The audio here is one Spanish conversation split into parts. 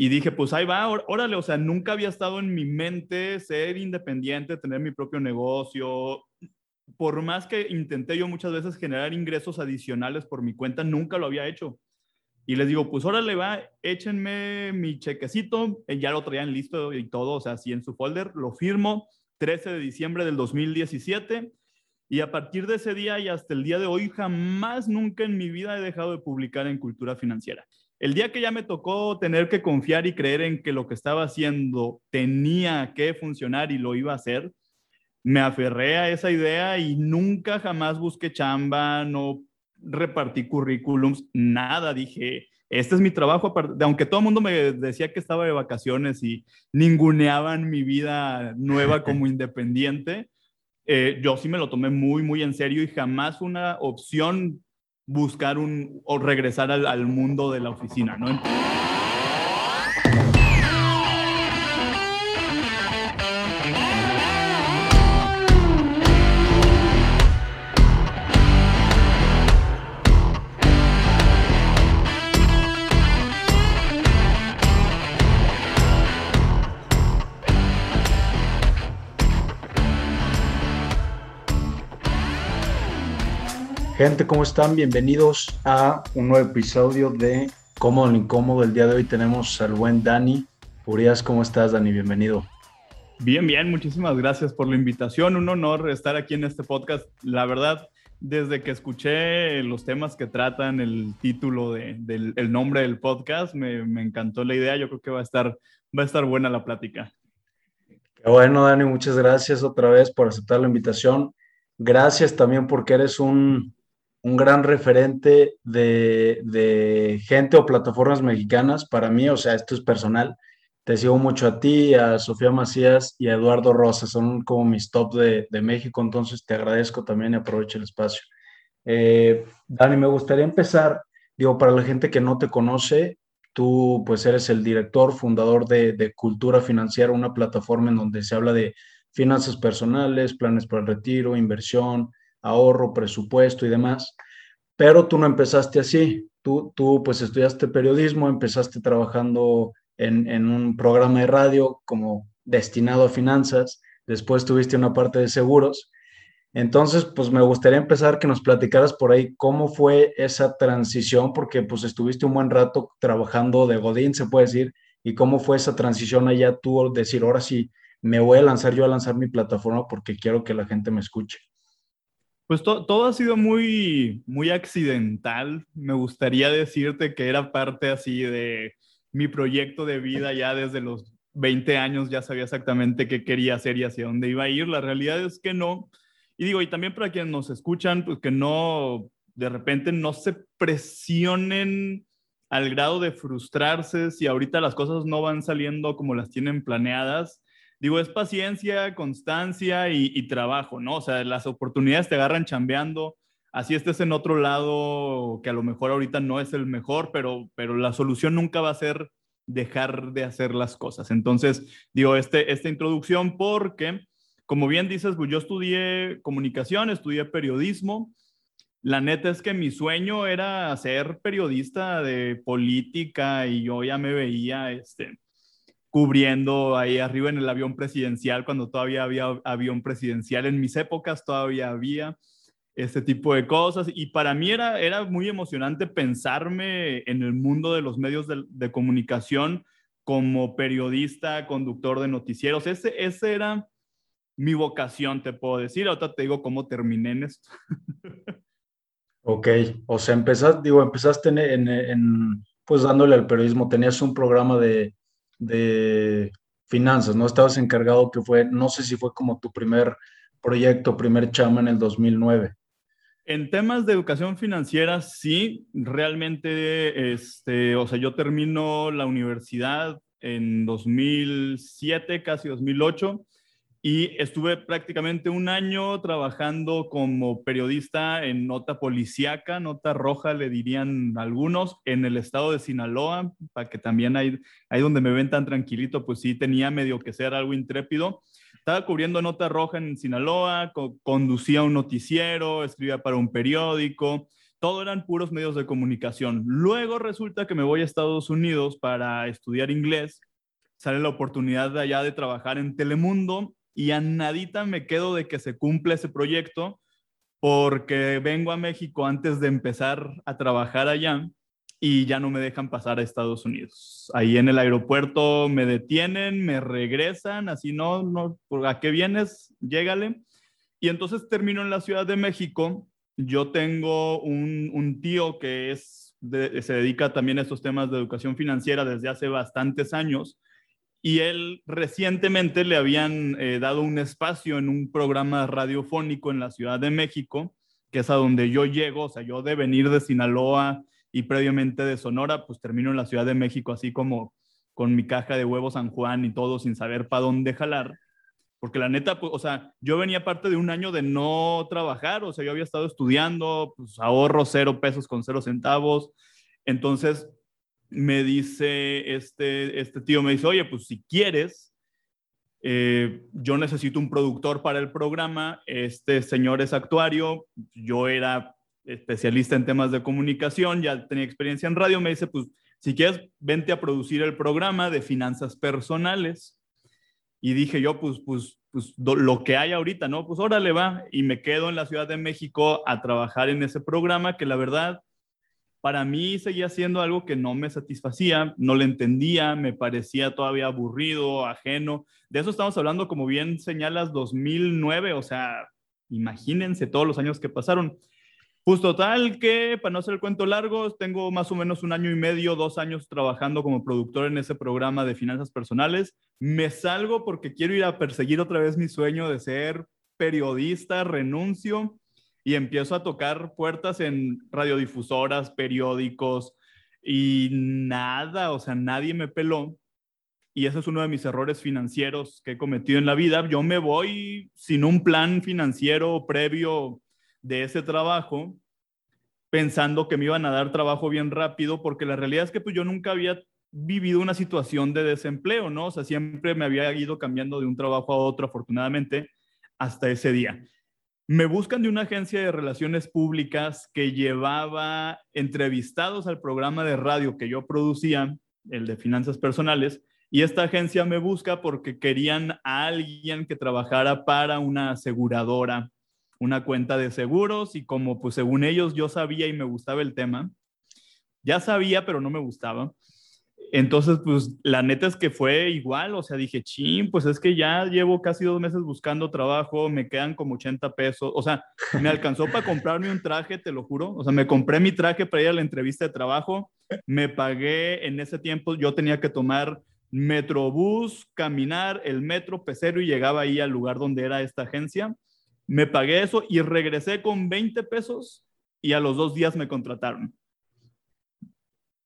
Y dije, pues ahí va, órale, o sea, nunca había estado en mi mente ser independiente, tener mi propio negocio. Por más que intenté yo muchas veces generar ingresos adicionales por mi cuenta, nunca lo había hecho. Y les digo, pues órale, va, échenme mi chequecito, eh, ya lo traían listo y todo, o sea, así en su folder, lo firmo, 13 de diciembre del 2017. Y a partir de ese día y hasta el día de hoy, jamás, nunca en mi vida he dejado de publicar en cultura financiera. El día que ya me tocó tener que confiar y creer en que lo que estaba haciendo tenía que funcionar y lo iba a hacer, me aferré a esa idea y nunca jamás busqué chamba, no repartí currículums, nada, dije, este es mi trabajo, aunque todo el mundo me decía que estaba de vacaciones y ninguneaban mi vida nueva como independiente, eh, yo sí me lo tomé muy, muy en serio y jamás una opción buscar un o regresar al, al mundo de la oficina, ¿no? Gente, ¿cómo están? Bienvenidos a un nuevo episodio de Cómodo o Incómodo. El día de hoy tenemos al buen Dani. Urias, ¿cómo estás, Dani? Bienvenido. Bien, bien, muchísimas gracias por la invitación. Un honor estar aquí en este podcast. La verdad, desde que escuché los temas que tratan, el título del el nombre del podcast, me, me, encantó la idea. Yo creo que va a estar, va a estar buena la plática. Qué bueno, Dani, muchas gracias otra vez por aceptar la invitación. Gracias también porque eres un, un gran referente de, gente o plataformas mexicanas para mí, o sea, esto es personal. Te sigo mucho a ti, a Sofía Macías y a Eduardo Rosa, son como mis top de, México, entonces te agradezco también y aprovecho el espacio. Eh, Dani, me gustaría empezar, digo, para la gente que no te conoce, tú pues eres el director, fundador de, de Cultura Financiera, una plataforma en donde se habla de finanzas personales, planes para el retiro, inversión, ahorro, presupuesto y demás. Pero tú no empezaste así. Tú, tú pues estudiaste periodismo, empezaste trabajando en, en un programa de radio como destinado a finanzas, después tuviste una parte de seguros. Entonces, pues me gustaría empezar que nos platicaras por ahí cómo fue esa transición, porque pues estuviste un buen rato trabajando de Godín, se puede decir, y cómo fue esa transición allá tú decir, ahora sí, me voy a lanzar yo a lanzar mi plataforma porque quiero que la gente me escuche. Pues todo ha sido muy, muy accidental. Me gustaría decirte que era parte así de mi proyecto de vida ya desde los 20 años, ya sabía exactamente qué quería hacer y hacia dónde iba a ir. La realidad es que no. Y digo, y también para quienes nos escuchan, pues que no, de repente no se presionen al grado de frustrarse si ahorita las cosas no van saliendo como las tienen planeadas digo, es paciencia, constancia y, trabajo, ¿no? O sea, las oportunidades te agarran chambeando, así estés en otro lado que a lo mejor ahorita no es el mejor, pero, pero la solución nunca va a ser dejar de hacer las cosas. Entonces, digo, este, esta introducción porque, como bien dices, pues yo estudié comunicación, estudié periodismo. La neta es que mi sueño era ser periodista de política y yo ya me veía, este, cubriendo ahí arriba en el avión presidencial, cuando todavía había avión presidencial. En mis épocas todavía había este tipo de cosas y para mí era, era muy emocionante pensarme en el mundo de los medios de, comunicación como periodista, conductor de noticieros. Ese, ese era mi vocación, te puedo decir. Ahora te digo cómo terminé en esto. ok, o sea, empezaste, digo, empezaste en, pues dándole al periodismo, tenías un programa de, de finanzas, ¿no? Estabas encargado que fue, no sé si fue como tu primer proyecto, primer chama en el 2009. En temas de educación financiera, sí, realmente, este, o sea, yo termino la universidad en 2007, casi 2008, y estuve prácticamente un año trabajando como periodista en nota policíaca, nota roja le dirían algunos, en el estado de Sinaloa, para que también ahí, ahí donde me ven tan tranquilito, pues sí tenía medio que ser algo intrépido. Estaba cubriendo nota roja en Sinaloa, conducía un noticiero, escribía para un periódico, todo eran puros medios de comunicación. Luego resulta que me voy a Estados Unidos para estudiar inglés, sale la oportunidad de allá de trabajar en Telemundo y a nadita me quedo de que se cumpla ese proyecto porque vengo a México antes de empezar a trabajar allá y ya no me dejan pasar a Estados Unidos. Ahí en el aeropuerto me detienen, me regresan, así no, no, ¿a qué vienes? Llégale. Y entonces termino en la Ciudad de México. Yo tengo un, tío que se dedica también a estos temas de educación financiera desde hace bastantes años y él recientemente le habían eh, dado un espacio en un programa radiofónico en la Ciudad de México, que es a donde yo llego, o sea, yo de venir de Sinaloa y previamente de Sonora, pues termino en la Ciudad de México así como con mi caja de huevos San Juan y todo sin saber para dónde jalar. Porque la neta, pues, o sea, yo venía parte de un año de no trabajar, o sea, yo había estado estudiando, pues ahorro cero pesos con cero centavos. Entonces, me dice este, este tío, me dice, oye, pues si quieres, eh, yo necesito un productor para el programa, este señor es actuario, yo era especialista en temas de comunicación, ya tenía experiencia en radio, me dice, pues si quieres, vente a producir el programa de finanzas personales. Y dije yo, pues, pues, pues lo que hay ahorita, ¿no? Pues órale va. Y me quedo en la Ciudad de México a trabajar en ese programa que la verdad para mí seguía siendo algo que no me satisfacía, no le entendía, me parecía todavía aburrido, ajeno. De eso estamos hablando, como bien señalas, 2009, o sea, imagínense todos los años que pasaron. Pues total que, para no hacer el cuento largo, tengo más o menos un año y medio, dos años trabajando como productor en ese programa de finanzas personales. Me salgo porque quiero ir a perseguir otra vez mi sueño de ser periodista, renuncio y empiezo a tocar puertas en radiodifusoras, periódicos y nada, o sea, nadie me peló. Y ese es uno de mis errores financieros que he cometido en la vida. Yo me voy sin un plan financiero previo de ese trabajo, pensando que me iban a dar trabajo bien rápido, porque la realidad es que pues, yo nunca había vivido una situación de desempleo, ¿no? O sea, siempre me había ido cambiando de un trabajo a otro, afortunadamente, hasta ese día. Me buscan de una agencia de relaciones públicas que llevaba entrevistados al programa de radio que yo producía, el de finanzas personales, y esta agencia me busca porque querían a alguien que trabajara para una aseguradora, una cuenta de seguros, y como pues según ellos yo sabía y me gustaba el tema, ya sabía, pero no me gustaba, entonces, pues la neta es que fue igual, o sea, dije, ching, pues es que ya llevo casi dos meses buscando trabajo, me quedan como 80 pesos, o sea, me alcanzó para comprarme un traje, te lo juro, o sea, me compré mi traje para ir a la entrevista de trabajo, me pagué en ese tiempo, yo tenía que tomar metrobús, caminar el metro pecero y llegaba ahí al lugar donde era esta agencia, me pagué eso y regresé con 20 pesos y a los dos días me contrataron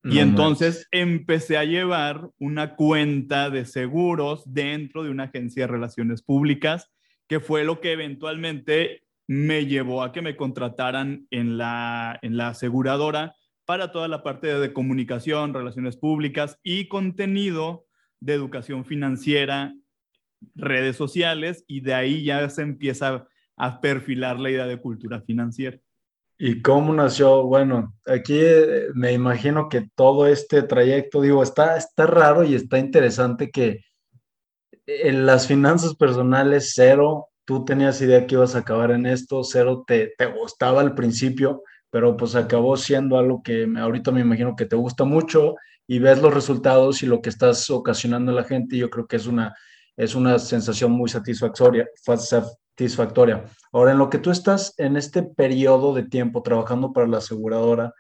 y entonces empecé a llevar una cuenta de seguros dentro de una agencia de relaciones públicas, que fue lo que eventualmente me llevó a que me contrataran en la, en la aseguradora para toda la parte de comunicación, relaciones públicas y contenido de educación financiera, redes sociales, y de ahí ya se empieza a perfilar la idea de cultura financiera. ¿Y cómo nació? Bueno, aquí eh, me imagino que todo este trayecto, digo, está, está raro y está interesante que en las finanzas personales, cero, tú tenías idea que ibas a acabar en esto, cero te, te gustaba al principio, pero pues acabó siendo algo que ahorita me imagino que te gusta mucho y ves los resultados y lo que estás ocasionando a la gente, y yo creo que es una, es una sensación muy satisfactoria, satisfactoria. Ahora, en lo que tú estás en este periodo de tiempo trabajando para la aseguradora,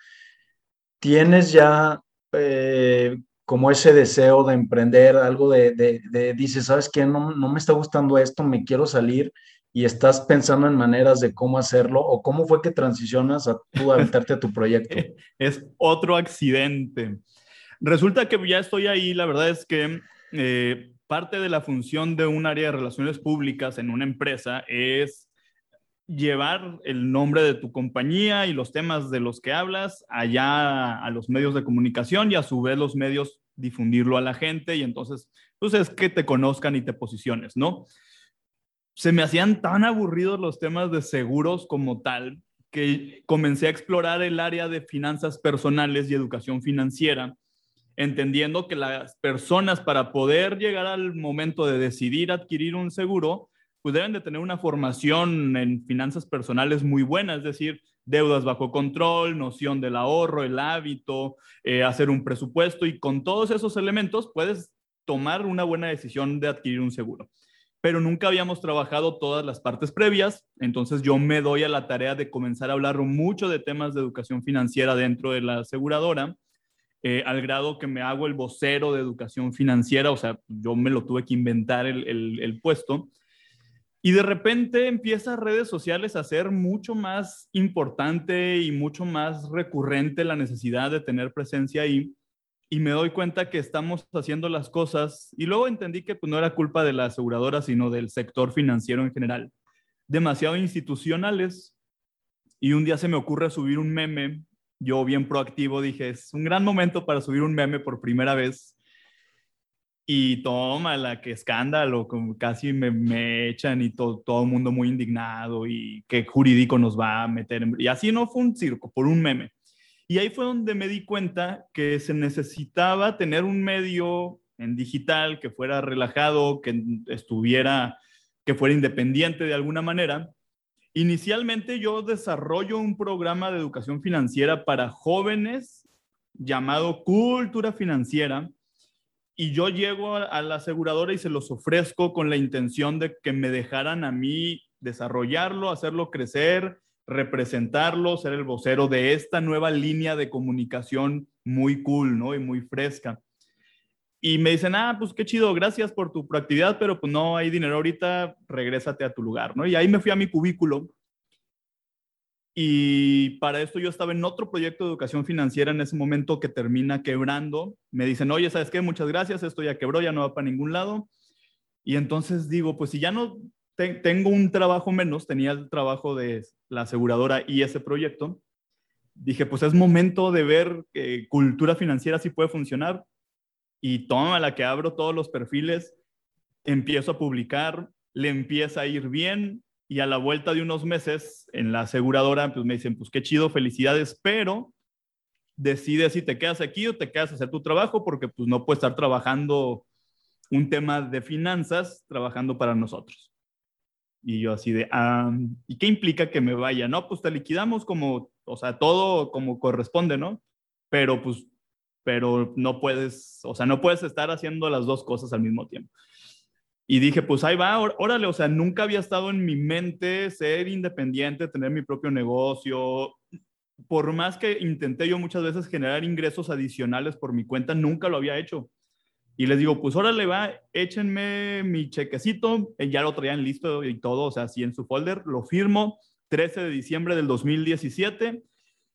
¿tienes ya eh, como ese deseo de emprender algo de, de, dices, ¿sabes qué? No, no me está gustando esto, me quiero salir y estás pensando en maneras de cómo hacerlo o cómo fue que transicionas a tú a a tu proyecto? Es otro accidente. Resulta que ya estoy ahí, la verdad es que eh, parte de la función de un área de relaciones públicas en una empresa es llevar el nombre de tu compañía y los temas de los que hablas allá a los medios de comunicación y a su vez los medios difundirlo a la gente y entonces, pues es que te conozcan y te posiciones, ¿no? Se me hacían tan aburridos los temas de seguros como tal que comencé a explorar el área de finanzas personales y educación financiera, entendiendo que las personas para poder llegar al momento de decidir adquirir un seguro, pues deben de tener una formación en finanzas personales muy buena, es decir, deudas bajo control, noción del ahorro, el hábito, eh, hacer un presupuesto y con todos esos elementos puedes tomar una buena decisión de adquirir un seguro. Pero nunca habíamos trabajado todas las partes previas, entonces yo me doy a la tarea de comenzar a hablar mucho de temas de educación financiera dentro de la aseguradora, eh, al grado que me hago el vocero de educación financiera, o sea, yo me lo tuve que inventar el, el puesto. Y de repente empieza redes sociales a ser mucho más importante y mucho más recurrente la necesidad de tener presencia ahí y me doy cuenta que estamos haciendo las cosas y luego entendí que pues, no era culpa de la aseguradora, sino del sector financiero en general, demasiado institucionales. Y un día se me ocurre subir un meme, yo bien proactivo dije, es un gran momento para subir un meme por primera vez. Y toma la que escándalo, como casi me, me echan y todo, todo el mundo muy indignado y qué jurídico nos va a meter. Y así no fue un circo, por un meme. Y ahí fue donde me di cuenta que se necesitaba tener un medio en digital que fuera relajado, que estuviera, que fuera independiente de alguna manera. Inicialmente yo desarrollo un programa de educación financiera para jóvenes llamado Cultura Financiera y yo llego a la aseguradora y se los ofrezco con la intención de que me dejaran a mí desarrollarlo, hacerlo crecer representarlo, ser el vocero de esta nueva línea de comunicación muy cool, ¿no? Y muy fresca. Y me dicen, ah, pues qué chido, gracias por tu proactividad, pero pues no hay dinero ahorita, regrésate a tu lugar, ¿no? Y ahí me fui a mi cubículo. Y para esto yo estaba en otro proyecto de educación financiera en ese momento que termina quebrando. Me dicen, oye, ¿sabes qué? Muchas gracias, esto ya quebró, ya no va para ningún lado. Y entonces digo, pues si ya no tengo un trabajo menos, tenía el trabajo de la aseguradora y ese proyecto, dije, pues es momento de ver que cultura financiera sí puede funcionar. Y toma la que abro todos los perfiles, empiezo a publicar, le empieza a ir bien y a la vuelta de unos meses en la aseguradora, pues me dicen, pues qué chido, felicidades, pero decide si te quedas aquí o te quedas a hacer tu trabajo porque pues no puedes estar trabajando un tema de finanzas trabajando para nosotros. Y yo así de, ah, ¿y qué implica que me vaya? No, pues te liquidamos como, o sea, todo como corresponde, ¿no? Pero pues, pero no puedes, o sea, no puedes estar haciendo las dos cosas al mismo tiempo. Y dije, pues ahí va, órale, o sea, nunca había estado en mi mente ser independiente, tener mi propio negocio. Por más que intenté yo muchas veces generar ingresos adicionales por mi cuenta, nunca lo había hecho. Y les digo, pues órale, va, échenme mi chequecito, eh, ya lo traían listo y todo, o sea, así en su folder, lo firmo, 13 de diciembre del 2017.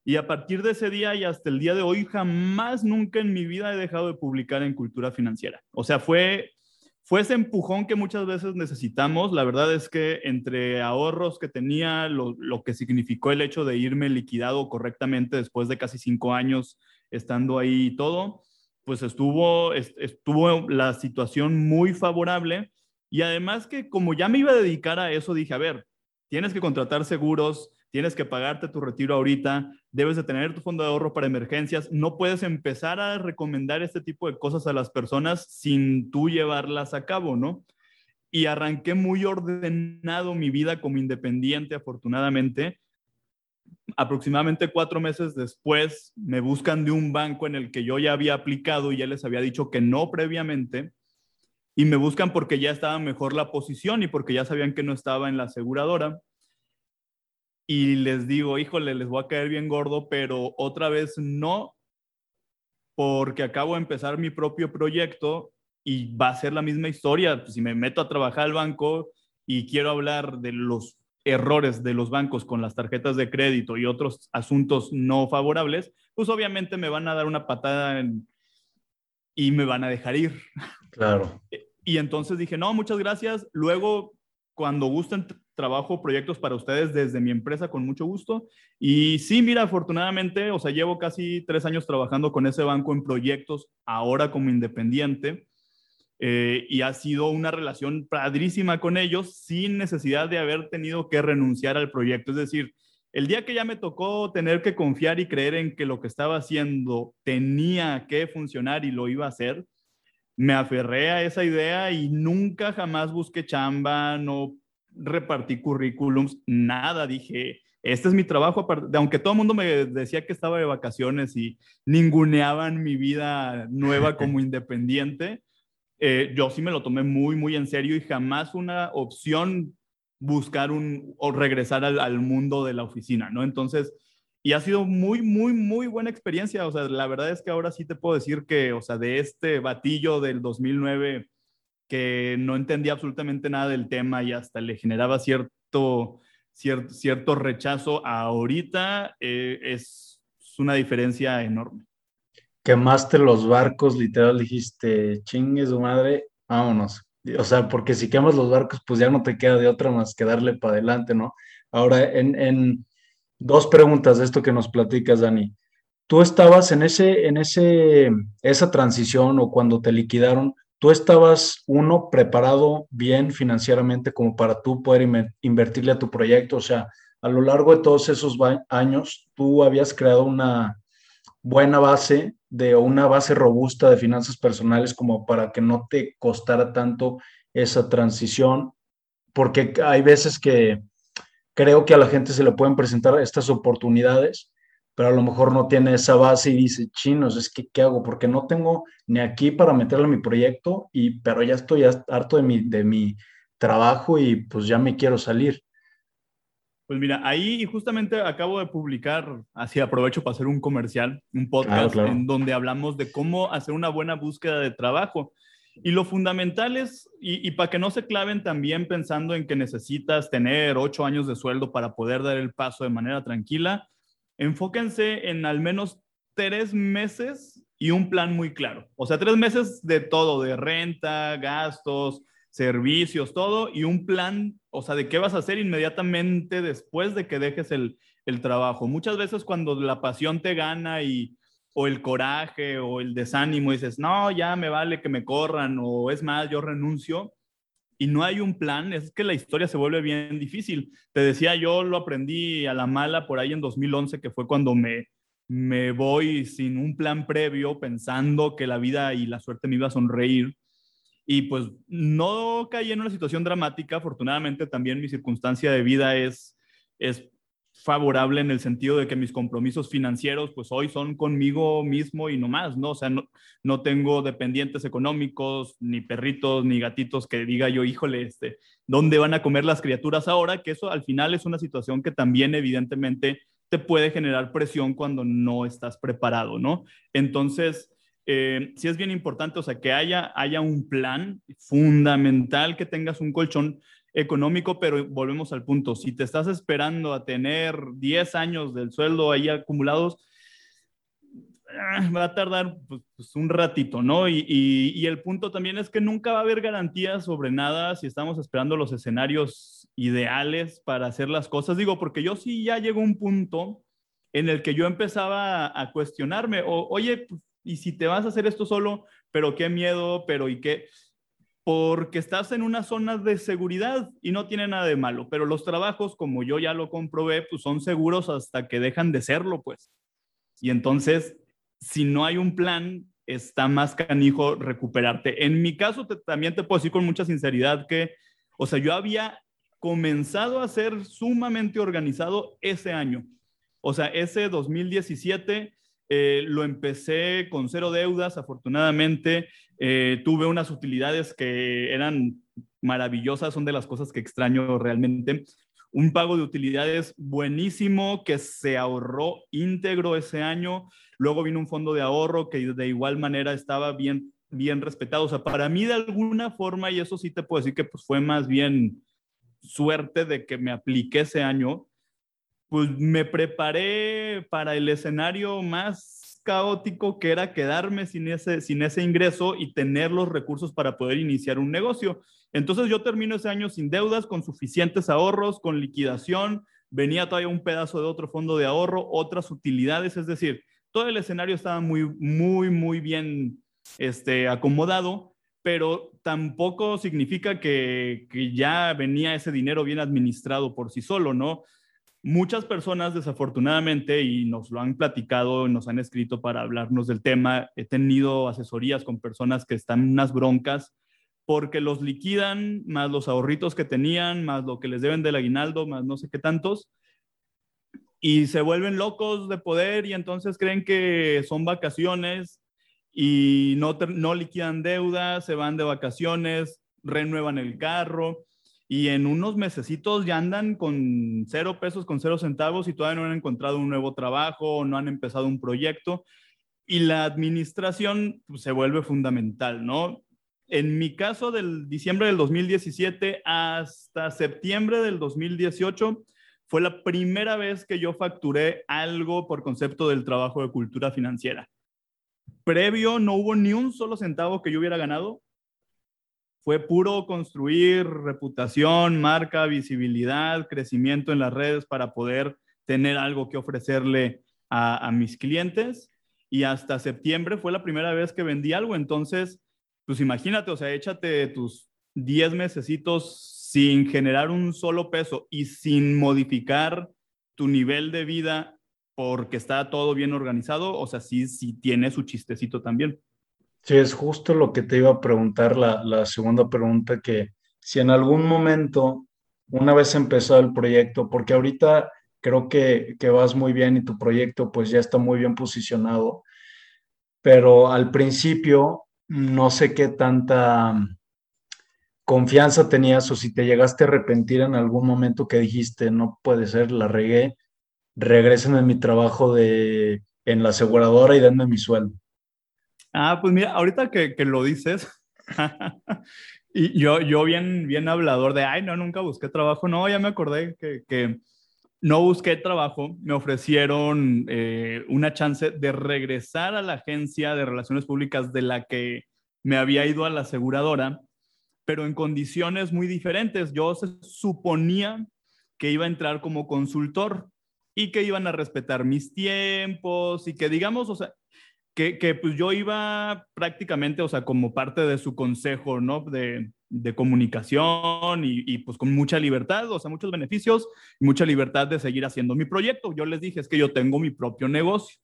Y a partir de ese día y hasta el día de hoy, jamás, nunca en mi vida he dejado de publicar en cultura financiera. O sea, fue, fue ese empujón que muchas veces necesitamos. La verdad es que entre ahorros que tenía, lo, lo que significó el hecho de irme liquidado correctamente después de casi cinco años estando ahí y todo, pues estuvo, estuvo la situación muy favorable y además que como ya me iba a dedicar a eso, dije, a ver, tienes que contratar seguros, tienes que pagarte tu retiro ahorita, debes de tener tu fondo de ahorro para emergencias, no puedes empezar a recomendar este tipo de cosas a las personas sin tú llevarlas a cabo, ¿no? Y arranqué muy ordenado mi vida como independiente, afortunadamente, aproximadamente cuatro meses después me buscan de un banco en el que yo ya había aplicado y ya les había dicho que no previamente y me buscan porque ya estaba mejor la posición y porque ya sabían que no estaba en la aseguradora. Y les digo, híjole, les voy a caer bien gordo, pero otra vez no, porque acabo de empezar mi propio proyecto y va a ser la misma historia. Si me meto a trabajar al banco y quiero hablar de los errores de los bancos con las tarjetas de crédito y otros asuntos no favorables, pues obviamente me van a dar una patada y me van a dejar ir. Claro. Y entonces dije, no, muchas gracias. Luego, cuando gusten, trabajo proyectos para ustedes desde mi empresa con mucho gusto. Y sí, mira, afortunadamente, o sea, llevo casi tres años trabajando con ese banco en proyectos, ahora como independiente. Eh, y ha sido una relación padrísima con ellos sin necesidad de haber tenido que renunciar al proyecto. Es decir, El día que ya me tocó tener que confiar y creer en que lo que estaba haciendo tenía que funcionar y lo iba a hacer, me aferré a esa idea y nunca jamás busqué chamba, no repartí currículums, nada. Dije, este es mi trabajo, aunque todo el mundo me decía que estaba de vacaciones y ninguneaban mi vida nueva como independiente, eh, yo sí me lo tomé muy, muy en serio y jamás una opción buscar un o regresar al, al mundo de la oficina, ¿no? Entonces, y ha sido muy, muy, muy buena experiencia. O sea, la verdad es que ahora sí te puedo decir que, o sea, de este batillo del 2009 que no entendía absolutamente nada del tema y hasta le generaba cierto, cierto, cierto rechazo, ahorita eh, es, una diferencia enorme. Quemaste los barcos, literal, dijiste, chingue su madre, vámonos. O sea, porque si quemas los barcos, pues ya no te queda de otra más que darle para adelante, ¿no? Ahora, en, en, Dos preguntas de esto que nos platicas, Dani. ¿Tú estabas en ese, en ese, esa transición o cuando te liquidaron, tú estabas, uno, preparado bien financieramente como para tú poder invertirle a tu proyecto? O sea, a lo largo de todos esos años, tú habías creado una buena base de una base robusta de finanzas personales como para que no te costara tanto esa transición, porque hay veces que creo que a la gente se le pueden presentar estas oportunidades, pero a lo mejor no tiene esa base y dice, chinos, es que, ¿qué hago? Porque no tengo ni aquí para meterle a mi proyecto, y, pero ya estoy harto de mi, de mi trabajo y pues ya me quiero salir. Pues mira, ahí justamente acabo de publicar, así aprovecho para hacer un comercial, un podcast en donde hablamos de cómo hacer una buena búsqueda de trabajo. Y lo fundamental es, y, para que no se claven también pensando en que necesitas tener ocho años de sueldo para poder dar el paso de manera tranquila, enfóquense en al menos tres meses y un plan muy claro. O sea, tres meses de todo, de renta, gastos, servicios, todo, y un plan, o sea, de qué vas a hacer inmediatamente después de que dejes el, el trabajo. Muchas veces cuando la pasión te gana y o el coraje o el desánimo dices, no, ya me vale que me corran o es más, yo renuncio y no hay un plan, es que la historia se vuelve bien difícil. Te decía, yo lo aprendí a la mala por ahí en 2011, que fue cuando me, me voy sin un plan previo, pensando que la vida y la suerte me iba a sonreír. Y pues no caí en una situación dramática, afortunadamente también mi circunstancia de vida es, es favorable en el sentido de que mis compromisos financieros pues hoy son conmigo mismo y no más, ¿no? O sea, no, no tengo dependientes económicos, ni perritos, ni gatitos que diga yo, híjole, este, ¿dónde van a comer las criaturas ahora? Que eso al final es una situación que también evidentemente te puede generar presión cuando no estás preparado, ¿no? Entonces, eh, sí es bien importante, o sea, que haya, haya un plan fundamental, que tengas un colchón económico, pero volvemos al punto, si te estás esperando a tener 10 años del sueldo ahí acumulados, ah, va a tardar pues, pues, un ratito, ¿no? Y, el punto también es que nunca va a haber garantías sobre nada si estamos esperando los escenarios ideales para hacer las cosas. Digo, porque yo sí ya llegó un punto en el que yo empezaba a, cuestionarme, oye, pues, ¿y si te vas a hacer esto solo? Pero qué miedo, pero ¿y qué? Porque estás en una zona de seguridad y no tiene nada de malo, pero los trabajos, como yo ya lo comprobé, pues son seguros hasta que dejan de serlo, pues. Y entonces, si no hay un plan, está más canijo recuperarte. En mi caso, también te puedo decir con mucha sinceridad que, o sea, yo había comenzado a ser sumamente organizado ese año. O sea, ese 2017 eh, lo empecé con cero deudas, afortunadamente. Eh, tuve unas utilidades que eran maravillosas, son de las cosas que extraño realmente. Un pago de utilidades buenísimo que se ahorró íntegro ese año. Luego vino un fondo de ahorro que de igual manera estaba bien, bien respetado. O sea, para mí de alguna forma, y eso sí te puedo decir que pues, fue más bien suerte de que me apliqué ese año, pues me preparé para el escenario más caótico que era quedarme sin ese, sin ese ingreso y tener los recursos para poder iniciar un negocio. Entonces yo termino ese año sin deudas, con suficientes ahorros, con liquidación, venía todavía un pedazo de otro fondo de ahorro, otras utilidades, es decir, todo el escenario estaba muy, muy, muy bien este, acomodado, pero tampoco significa que, que ya venía ese dinero bien administrado por sí solo, ¿no? Muchas personas desafortunadamente, y nos lo han platicado, nos han escrito para hablarnos del tema, he tenido asesorías con personas que están unas broncas porque los liquidan, más los ahorritos que tenían, más lo que les deben del aguinaldo, más no sé qué tantos, y se vuelven locos de poder y entonces creen que son vacaciones y no, no liquidan deuda, se van de vacaciones, renuevan el carro y en unos mesecitos ya andan con cero pesos, con cero centavos y todavía no han encontrado un nuevo trabajo, no han empezado un proyecto y la administración pues, se vuelve fundamental, ¿no? En mi caso, del diciembre del 2017 hasta septiembre del 2018, fue la primera vez que yo facturé algo por concepto del trabajo de cultura financiera. Previo no hubo ni un solo centavo que yo hubiera ganado. Fue puro construir reputación, marca, visibilidad, crecimiento en las redes para poder tener algo que ofrecerle a, mis clientes. Y hasta septiembre fue la primera vez que vendí algo. Entonces, pues imagínate, o sea, échate tus 10 mesecitos sin generar un solo peso y sin modificar tu nivel de vida porque está todo bien organizado, o sea, sí, sí tiene su chistecito también. Sí, es justo lo que te iba a preguntar, la, la segunda pregunta, que si en algún momento, una vez empezado el proyecto, porque ahorita creo que, que vas muy bien y tu proyecto pues ya está muy bien posicionado, pero al principio no sé qué tanta confianza tenías o si te llegaste a arrepentir en algún momento que dijiste, no puede ser, la regué, regresen en mi trabajo de, en la aseguradora y denme mi sueldo. Ah, pues mira, ahorita que, que lo dices, y yo, yo bien, bien hablador de, ay, no, nunca busqué trabajo, no, ya me acordé que, que no busqué trabajo, me ofrecieron eh, una chance de regresar a la agencia de relaciones públicas de la que me había ido a la aseguradora, pero en condiciones muy diferentes. Yo suponía que iba a entrar como consultor y que iban a respetar mis tiempos y que digamos, o sea, que, pues yo iba prácticamente, o sea, como parte de su consejo, ¿no? De, comunicación y, pues con mucha libertad, o sea, muchos beneficios y mucha libertad de seguir haciendo mi proyecto. Yo les dije, es que yo tengo mi propio negocio.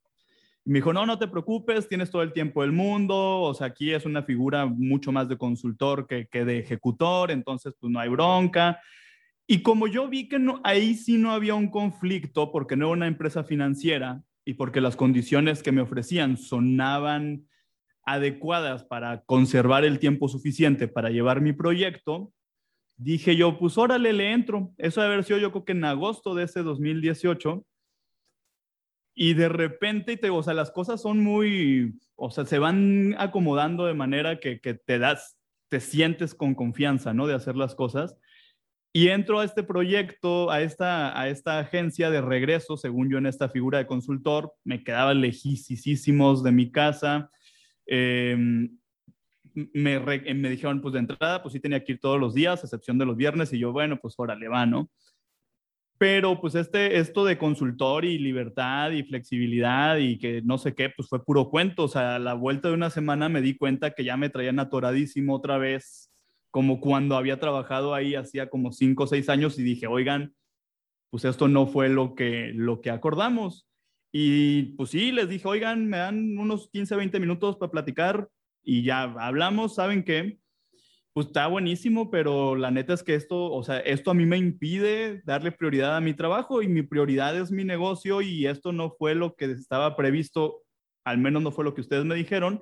Y me dijo, no, no te preocupes, tienes todo el tiempo del mundo, o sea, aquí es una figura mucho más de consultor que, que de ejecutor, entonces pues no hay bronca. Y como yo vi que no, ahí sí no había un conflicto porque no era una empresa financiera y porque las condiciones que me ofrecían sonaban adecuadas para conservar el tiempo suficiente para llevar mi proyecto, dije yo, pues órale, le entro. Eso debe haber sido yo creo que en agosto de ese 2018. Y de repente, te, o sea, las cosas son muy, o sea, se van acomodando de manera que, que te das, te sientes con confianza, ¿no? De hacer las cosas. Y entro a este proyecto, a esta, agencia de regreso, según yo en esta figura de consultor, me quedaba lejísimos de mi casa, Em, me, me, dijeron, pues de entrada, pues sí tenía que ir todos los días, a excepción de los viernes, y yo, bueno, pues órale, va, ¿no? Pero pues este, esto de consultor y libertad y flexibilidad y que no sé qué, pues fue puro cuento. O sea, a la vuelta de una semana me di cuenta que ya me traían atoradísimo otra vez, como cuando había trabajado ahí hacía como cinco o seis años y dije, oigan, pues esto no fue lo que, lo que acordamos. Y pues sí, les dije, oigan, me dan unos 15, 20 minutos para platicar y ya hablamos, ¿saben qué? Pues está buenísimo, pero la neta es que esto, o sea, esto a mí me impide darle prioridad a mi trabajo y mi prioridad es mi negocio y esto no fue lo que estaba previsto, al menos no fue lo que ustedes me dijeron.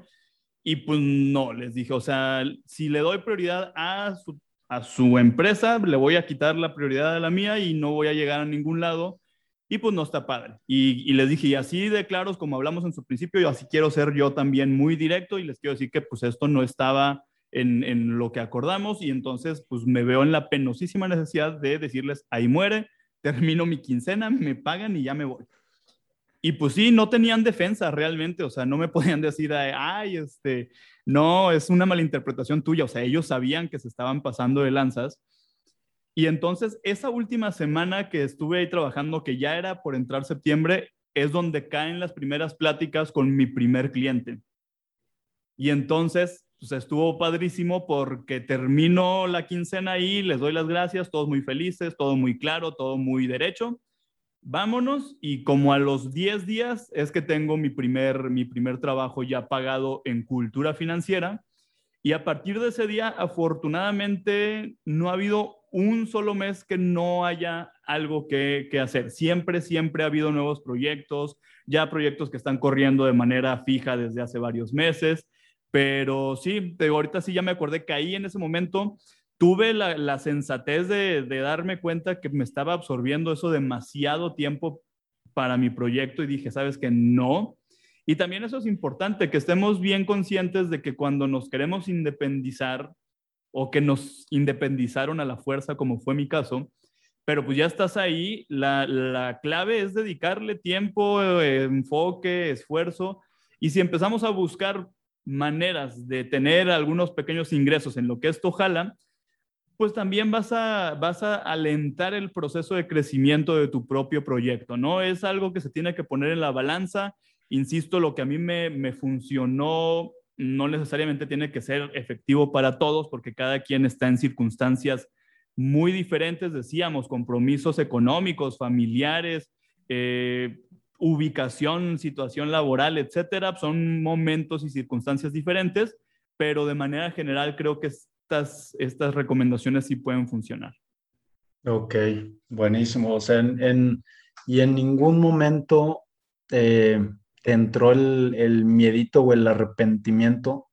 Y pues no, les dije, o sea, si le doy prioridad a su, a su empresa, le voy a quitar la prioridad a la mía y no voy a llegar a ningún lado y pues no está padre. Y, les dije, y así de claros como hablamos en su principio, yo así quiero ser yo también muy directo y les quiero decir que pues esto no estaba en, en, lo que acordamos y entonces pues me veo en la penosísima necesidad de decirles, ahí muere, termino mi quincena, me pagan y ya me voy. Y pues sí, no tenían defensa realmente, o sea, no me podían decir, ay, este, no, es una malinterpretación tuya, o sea, ellos sabían que se estaban pasando de lanzas y entonces esa última semana que estuve ahí trabajando, que ya era por entrar septiembre, es donde caen las primeras pláticas con mi primer cliente. Y entonces, pues estuvo padrísimo porque termino la quincena ahí, les doy las gracias, todos muy felices, todo muy claro, todo muy derecho. Vámonos y como a los 10 días es que tengo mi primer, mi primer trabajo ya pagado en cultura financiera y a partir de ese día afortunadamente no ha habido un solo mes que no haya algo que, hacer. Siempre, siempre ha habido nuevos proyectos, ya proyectos que están corriendo de manera fija desde hace varios meses, pero sí, te ahorita sí ya me acordé que ahí en ese momento tuve la, sensatez de, darme cuenta que me estaba absorbiendo eso demasiado tiempo para mi proyecto y dije, sabes que no. Y también eso es importante, que estemos bien conscientes de que cuando nos queremos independizar o que nos independizaron a la fuerza, como fue mi caso, pero pues ya estás ahí, la, la clave es dedicarle tiempo, enfoque, esfuerzo. Y si empezamos a buscar maneras de tener algunos pequeños ingresos en lo que esto jala, pues también vas a, vas a alentar el proceso de crecimiento de tu propio proyecto, ¿no? Es algo que se tiene que poner en la balanza. Insisto, lo que a mí me, me funcionó no necesariamente tiene que ser efectivo para todos porque cada quien está en circunstancias muy diferentes, decíamos, compromisos económicos, familiares, eh, ubicación, situación laboral, etcétera. Son momentos y circunstancias diferentes, pero de manera general creo que es estas, recomendaciones sí pueden funcionar. Ok, buenísimo. O sea, en, y en ningún momento eh, entró el, el, miedito o el arrepentimiento.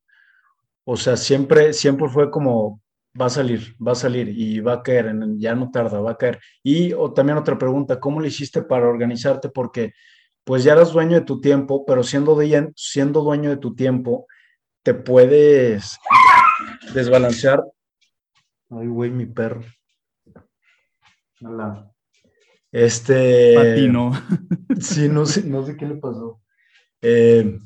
O sea, siempre, siempre fue como, va a salir, va a salir y va a caer, ya no tarda, va a caer. Y o también otra pregunta, ¿cómo le hiciste para organizarte? Porque pues ya eras dueño de tu tiempo, pero siendo, siendo dueño de tu tiempo, te puedes desbalancear. Ay, güey, mi perro. Hola. Este. Patino. Sí, no sé, no sé qué le pasó. Eh,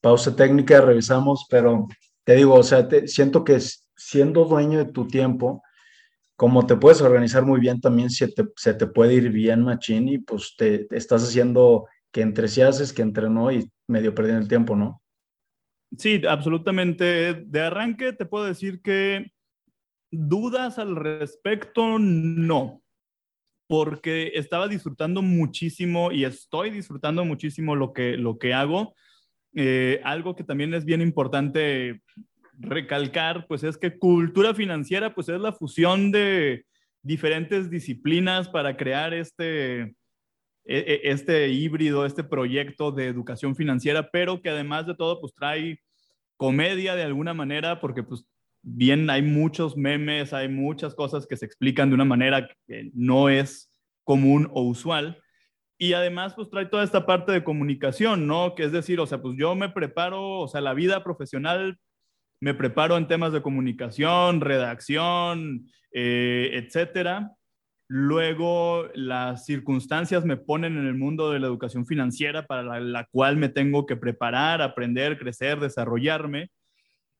pausa técnica, revisamos, pero te digo, o sea, te, siento que siendo dueño de tu tiempo, como te puedes organizar muy bien, también se te, se te puede ir bien, machín, y pues te, estás haciendo que entre si haces, que entre no, y medio perdiendo el tiempo, ¿no? Sí, absolutamente. De arranque te puedo decir que dudas al respecto, no, porque estaba disfrutando muchísimo y estoy disfrutando muchísimo lo que, lo que hago. Eh, algo que también es bien importante recalcar, pues es que cultura financiera, pues es la fusión de diferentes disciplinas para crear este, este híbrido, este proyecto de educación financiera, pero que además de todo, pues trae comedia de alguna manera, porque pues bien hay muchos memes, hay muchas cosas que se explican de una manera que no es común o usual. Y además, pues trae toda esta parte de comunicación, ¿no? Que es decir, o sea, pues yo me preparo, o sea, la vida profesional, me preparo en temas de comunicación, redacción, eh, etcétera. Luego las circunstancias me ponen en el mundo de la educación financiera para la, cual me tengo que preparar, aprender, crecer, desarrollarme.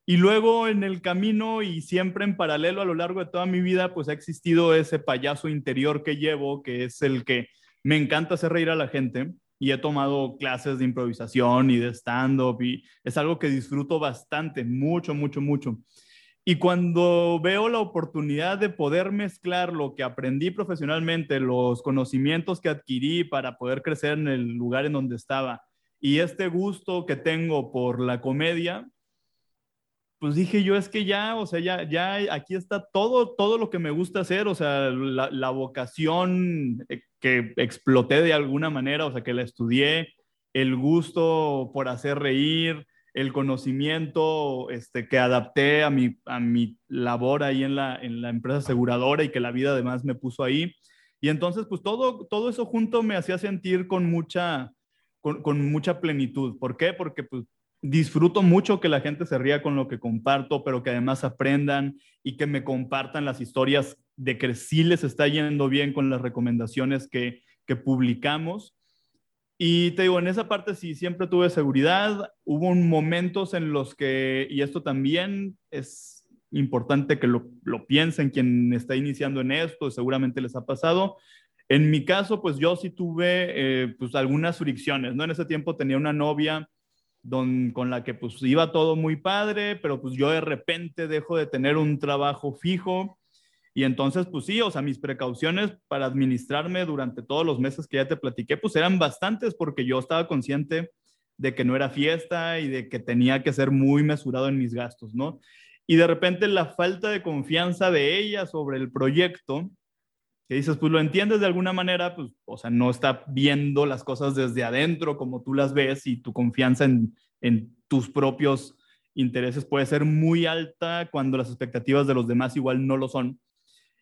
Y luego en el camino y siempre en paralelo a lo largo de toda mi vida, pues ha existido ese payaso interior que llevo, que es el que me encanta hacer reír a la gente. Y he tomado clases de improvisación y de stand-up y es algo que disfruto bastante, mucho, mucho, mucho. Y cuando veo la oportunidad de poder mezclar lo que aprendí profesionalmente, los conocimientos que adquirí para poder crecer en el lugar en donde estaba y este gusto que tengo por la comedia, pues dije yo es que ya, o sea, ya, ya aquí está todo, todo lo que me gusta hacer, o sea, la, la vocación eh, que exploté de alguna manera, o sea, que la estudié, el gusto por hacer reír, el conocimiento este, que adapté a mi, a mi labor ahí en la, en la empresa aseguradora y que la vida además me puso ahí. Y entonces, pues todo, todo eso junto me hacía sentir con mucha, con, con, mucha plenitud. ¿Por qué? Porque pues, disfruto mucho que la gente se ría con lo que comparto, pero que además aprendan y que me compartan las historias de que sí les está yendo bien con las recomendaciones que, que publicamos y te digo, en esa parte sí, siempre tuve seguridad. Hubo momentos en los que, y esto también es importante que lo, lo piensen quien está iniciando en esto, seguramente les ha pasado. En mi caso, pues yo sí tuve eh, pues algunas fricciones, ¿no? En ese tiempo tenía una novia con la que pues iba todo muy padre, pero pues yo de repente dejo de tener un trabajo fijo Y entonces, pues sí, o sea, mis precauciones para administrarme durante todos los meses que ya te platiqué, pues eran bastantes porque yo estaba consciente de que no era fiesta y de que tenía que ser muy mesurado en mis gastos, ¿no? Y de repente la falta de confianza de ella sobre el proyecto, que dices, pues lo entiendes de alguna manera, pues, o sea, no está viendo las cosas desde adentro como tú las ves y tu confianza en, en tus propios intereses puede ser muy alta cuando las expectativas de los demás igual no lo son.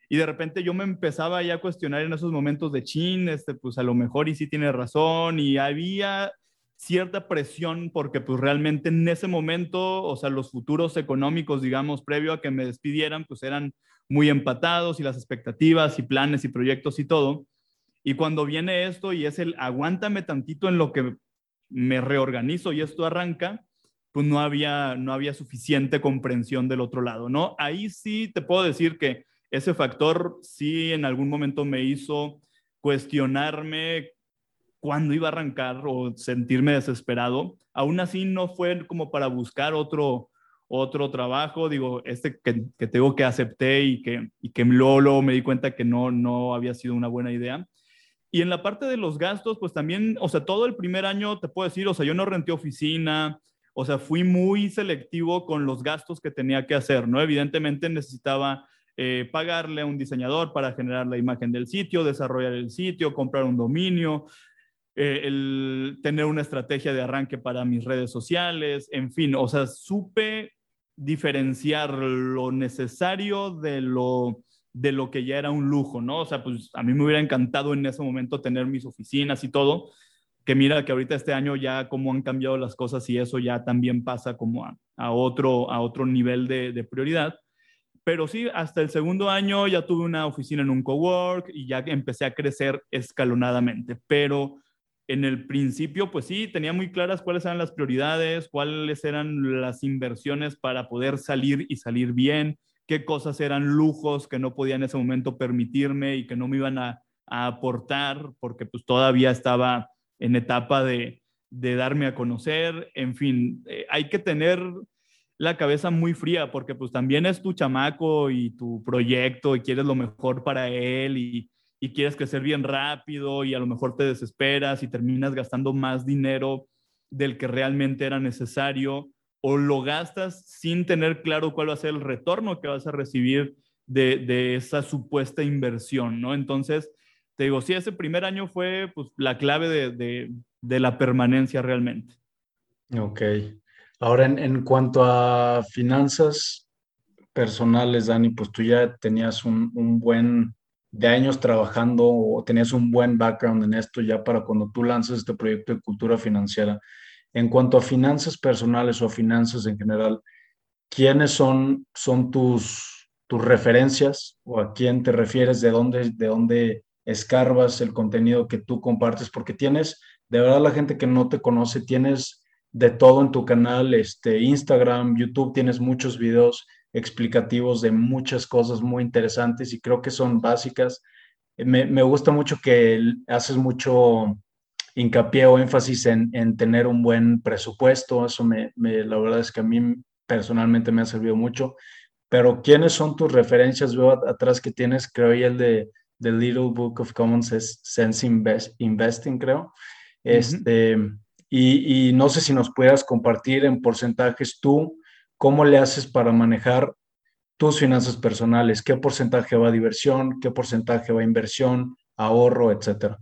Y de repente yo me empezaba ya a cuestionar en esos momentos de chin, este, pues a lo mejor y sí tiene razón, y había cierta presión porque pues realmente en ese momento, o sea, los futuros económicos, digamos, previo a que me despidieran, pues eran muy empatados y las expectativas y planes y proyectos y todo. Y cuando viene esto y es el aguántame tantito en lo que me reorganizo y esto arranca, pues no había, no había suficiente comprensión del otro lado, ¿no? Ahí sí te puedo decir que ese factor sí en algún momento me hizo cuestionarme cuándo iba a arrancar o sentirme desesperado. Aún así no fue como para buscar otro, otro trabajo, digo, este que, que tengo que acepté y que, y que luego, me di cuenta que no, no había sido una buena idea. Y en la parte de los gastos, pues también, o sea, todo el primer año te puedo decir, o sea, yo no renté oficina, o sea, fui muy selectivo con los gastos que tenía que hacer, ¿no? Evidentemente necesitaba eh, pagarle a un diseñador para generar la imagen del sitio, desarrollar el sitio, comprar un dominio, eh, tener una estrategia de arranque para mis redes sociales, en fin, o sea, supe diferenciar lo necesario de lo, de lo que ya era un lujo, ¿no? O sea, pues a mí me hubiera encantado en ese momento tener mis oficinas y todo, que mira que ahorita este año ya cómo han cambiado las cosas y eso ya también pasa como a, otro, a otro nivel de prioridad. Pero sí, hasta el segundo año ya tuve una oficina en un cowork y ya empecé a crecer escalonadamente. Pero en el principio, pues sí, tenía muy claras cuáles eran las prioridades, cuáles eran las inversiones para poder salir y salir bien, qué cosas eran lujos que no podía en ese momento permitirme y que no me iban a, aportar porque pues todavía estaba en etapa de, de darme a conocer. En fin, eh, hay que tener la cabeza muy fría porque pues también es tu chamaco y tu proyecto y quieres lo mejor para él y, y quieres crecer bien rápido y a lo mejor te desesperas y terminas gastando más dinero del que realmente era necesario o lo gastas sin tener claro cuál va a ser el retorno que vas a recibir de, de esa supuesta inversión, ¿no? Entonces, te digo, sí, ese primer año fue pues, la clave de, de, de la permanencia realmente. Ok. Ahora, en, cuanto a finanzas personales, Dani, pues tú ya tenías un, buen de años trabajando o tenías un buen background en esto ya para cuando tú lanzas este proyecto de cultura financiera. En cuanto a finanzas personales o finanzas en general, ¿quiénes son, son tus, tus referencias o a quién te refieres, de dónde, de dónde escarbas el contenido que tú compartes? Porque tienes, de verdad la gente que no te conoce, tienes de todo en tu canal, este, Instagram, YouTube, tienes muchos videos explicativos de muchas cosas muy interesantes y creo que son básicas. Me, me gusta mucho que haces mucho hincapié o énfasis en, en tener un buen presupuesto, eso me, me, la verdad es que a mí personalmente me ha servido mucho, pero ¿quiénes son tus referencias? Veo atrás que tienes, creo, y el de The Little Book of Common Sense Investing, creo. Este, y, no sé si nos puedas compartir en porcentajes tú, cómo le haces para manejar tus finanzas personales, qué porcentaje va a diversión, qué porcentaje va a inversión, ahorro, etcétera.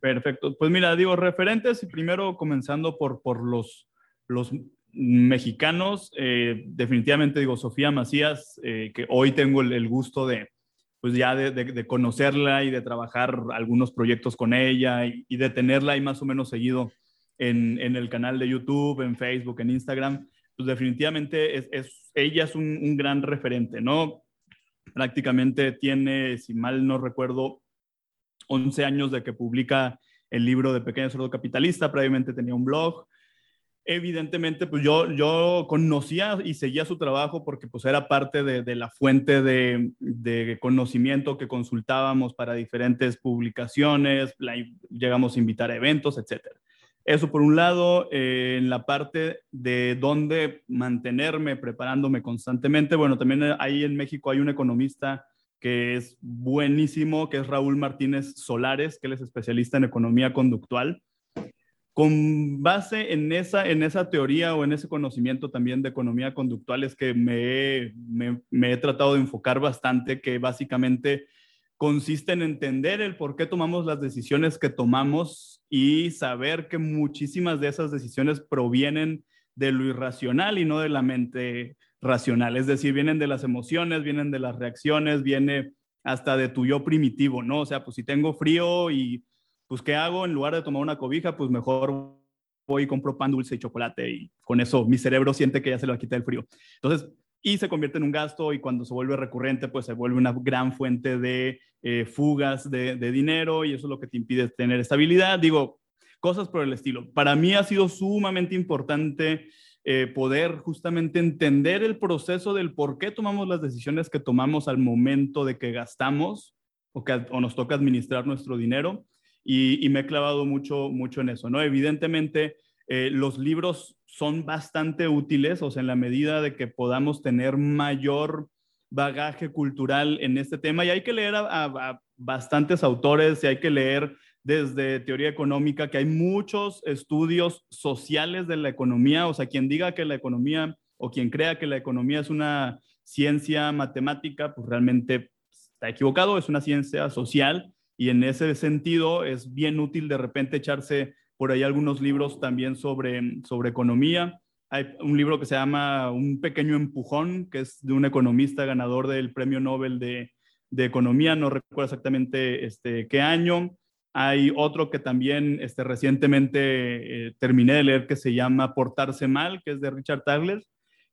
Perfecto. Pues mira, digo, referentes y primero comenzando por, por los, los mexicanos, eh, definitivamente digo, Sofía Macías, eh, que hoy tengo el, gusto de, pues ya de, de, conocerla y de trabajar algunos proyectos con ella y, y, de tenerla ahí más o menos seguido en, el canal de YouTube, en Facebook, en Instagram, pues definitivamente es, ella es un, gran referente, ¿no? Prácticamente tiene, si mal no recuerdo, 11 años de que publica el libro de Pequeño Sordo Capitalista, previamente tenía un blog. Evidentemente, pues yo, yo conocía y seguía su trabajo porque pues era parte de, la fuente de, de, conocimiento que consultábamos para diferentes publicaciones, llegamos a invitar a eventos, etcétera. Eso por un lado, eh, en la parte de dónde mantenerme preparándome constantemente. Bueno, también ahí en México hay un economista que es buenísimo, que es Raúl Martínez Solares, que él es especialista en economía conductual. Con base en esa, en esa teoría o en ese conocimiento también de economía conductual es que me, me he tratado de enfocar bastante, que básicamente consiste en entender el por qué tomamos las decisiones que tomamos y saber que muchísimas de esas decisiones provienen de lo irracional y no de la mente racional, es decir, vienen de las emociones, vienen de las reacciones, viene hasta de tu yo primitivo, ¿no? O sea, pues si tengo frío y pues ¿qué hago? En lugar de tomar una cobija, pues mejor voy y compro pan dulce y chocolate y con eso mi cerebro siente que ya se le va a quitar el frío. Entonces, y se convierte en un gasto y cuando se vuelve recurrente, pues se vuelve una gran fuente de eh, fugas de, dinero y eso es lo que te impide tener estabilidad. Digo, cosas por el estilo. Para mí ha sido sumamente importante eh, poder justamente entender el proceso del por qué tomamos las decisiones que tomamos al momento de que gastamos o, que, o nos toca administrar nuestro dinero. Y, me he clavado mucho, mucho en eso, ¿no? Evidentemente, eh, los libros son bastante útiles, o sea, en la medida de que podamos tener mayor bagaje cultural en este tema. Y hay que leer a bastantes autores y hay que leer desde teoría económica, que hay muchos estudios sociales de la economía, o sea, quien diga que la economía o quien crea que la economía es una ciencia matemática, pues realmente está equivocado, es una ciencia social y en ese sentido es bien útil de repente echarse por ahí algunos libros también sobre, sobre economía. Hay un libro que se llama Un pequeño empujón, que es de un economista ganador del Premio Nobel de, de Economía, no recuerdo exactamente este, qué año. Hay otro que también este, recientemente eh, terminé de leer que se llama Portarse Mal, que es de Richard Tagler,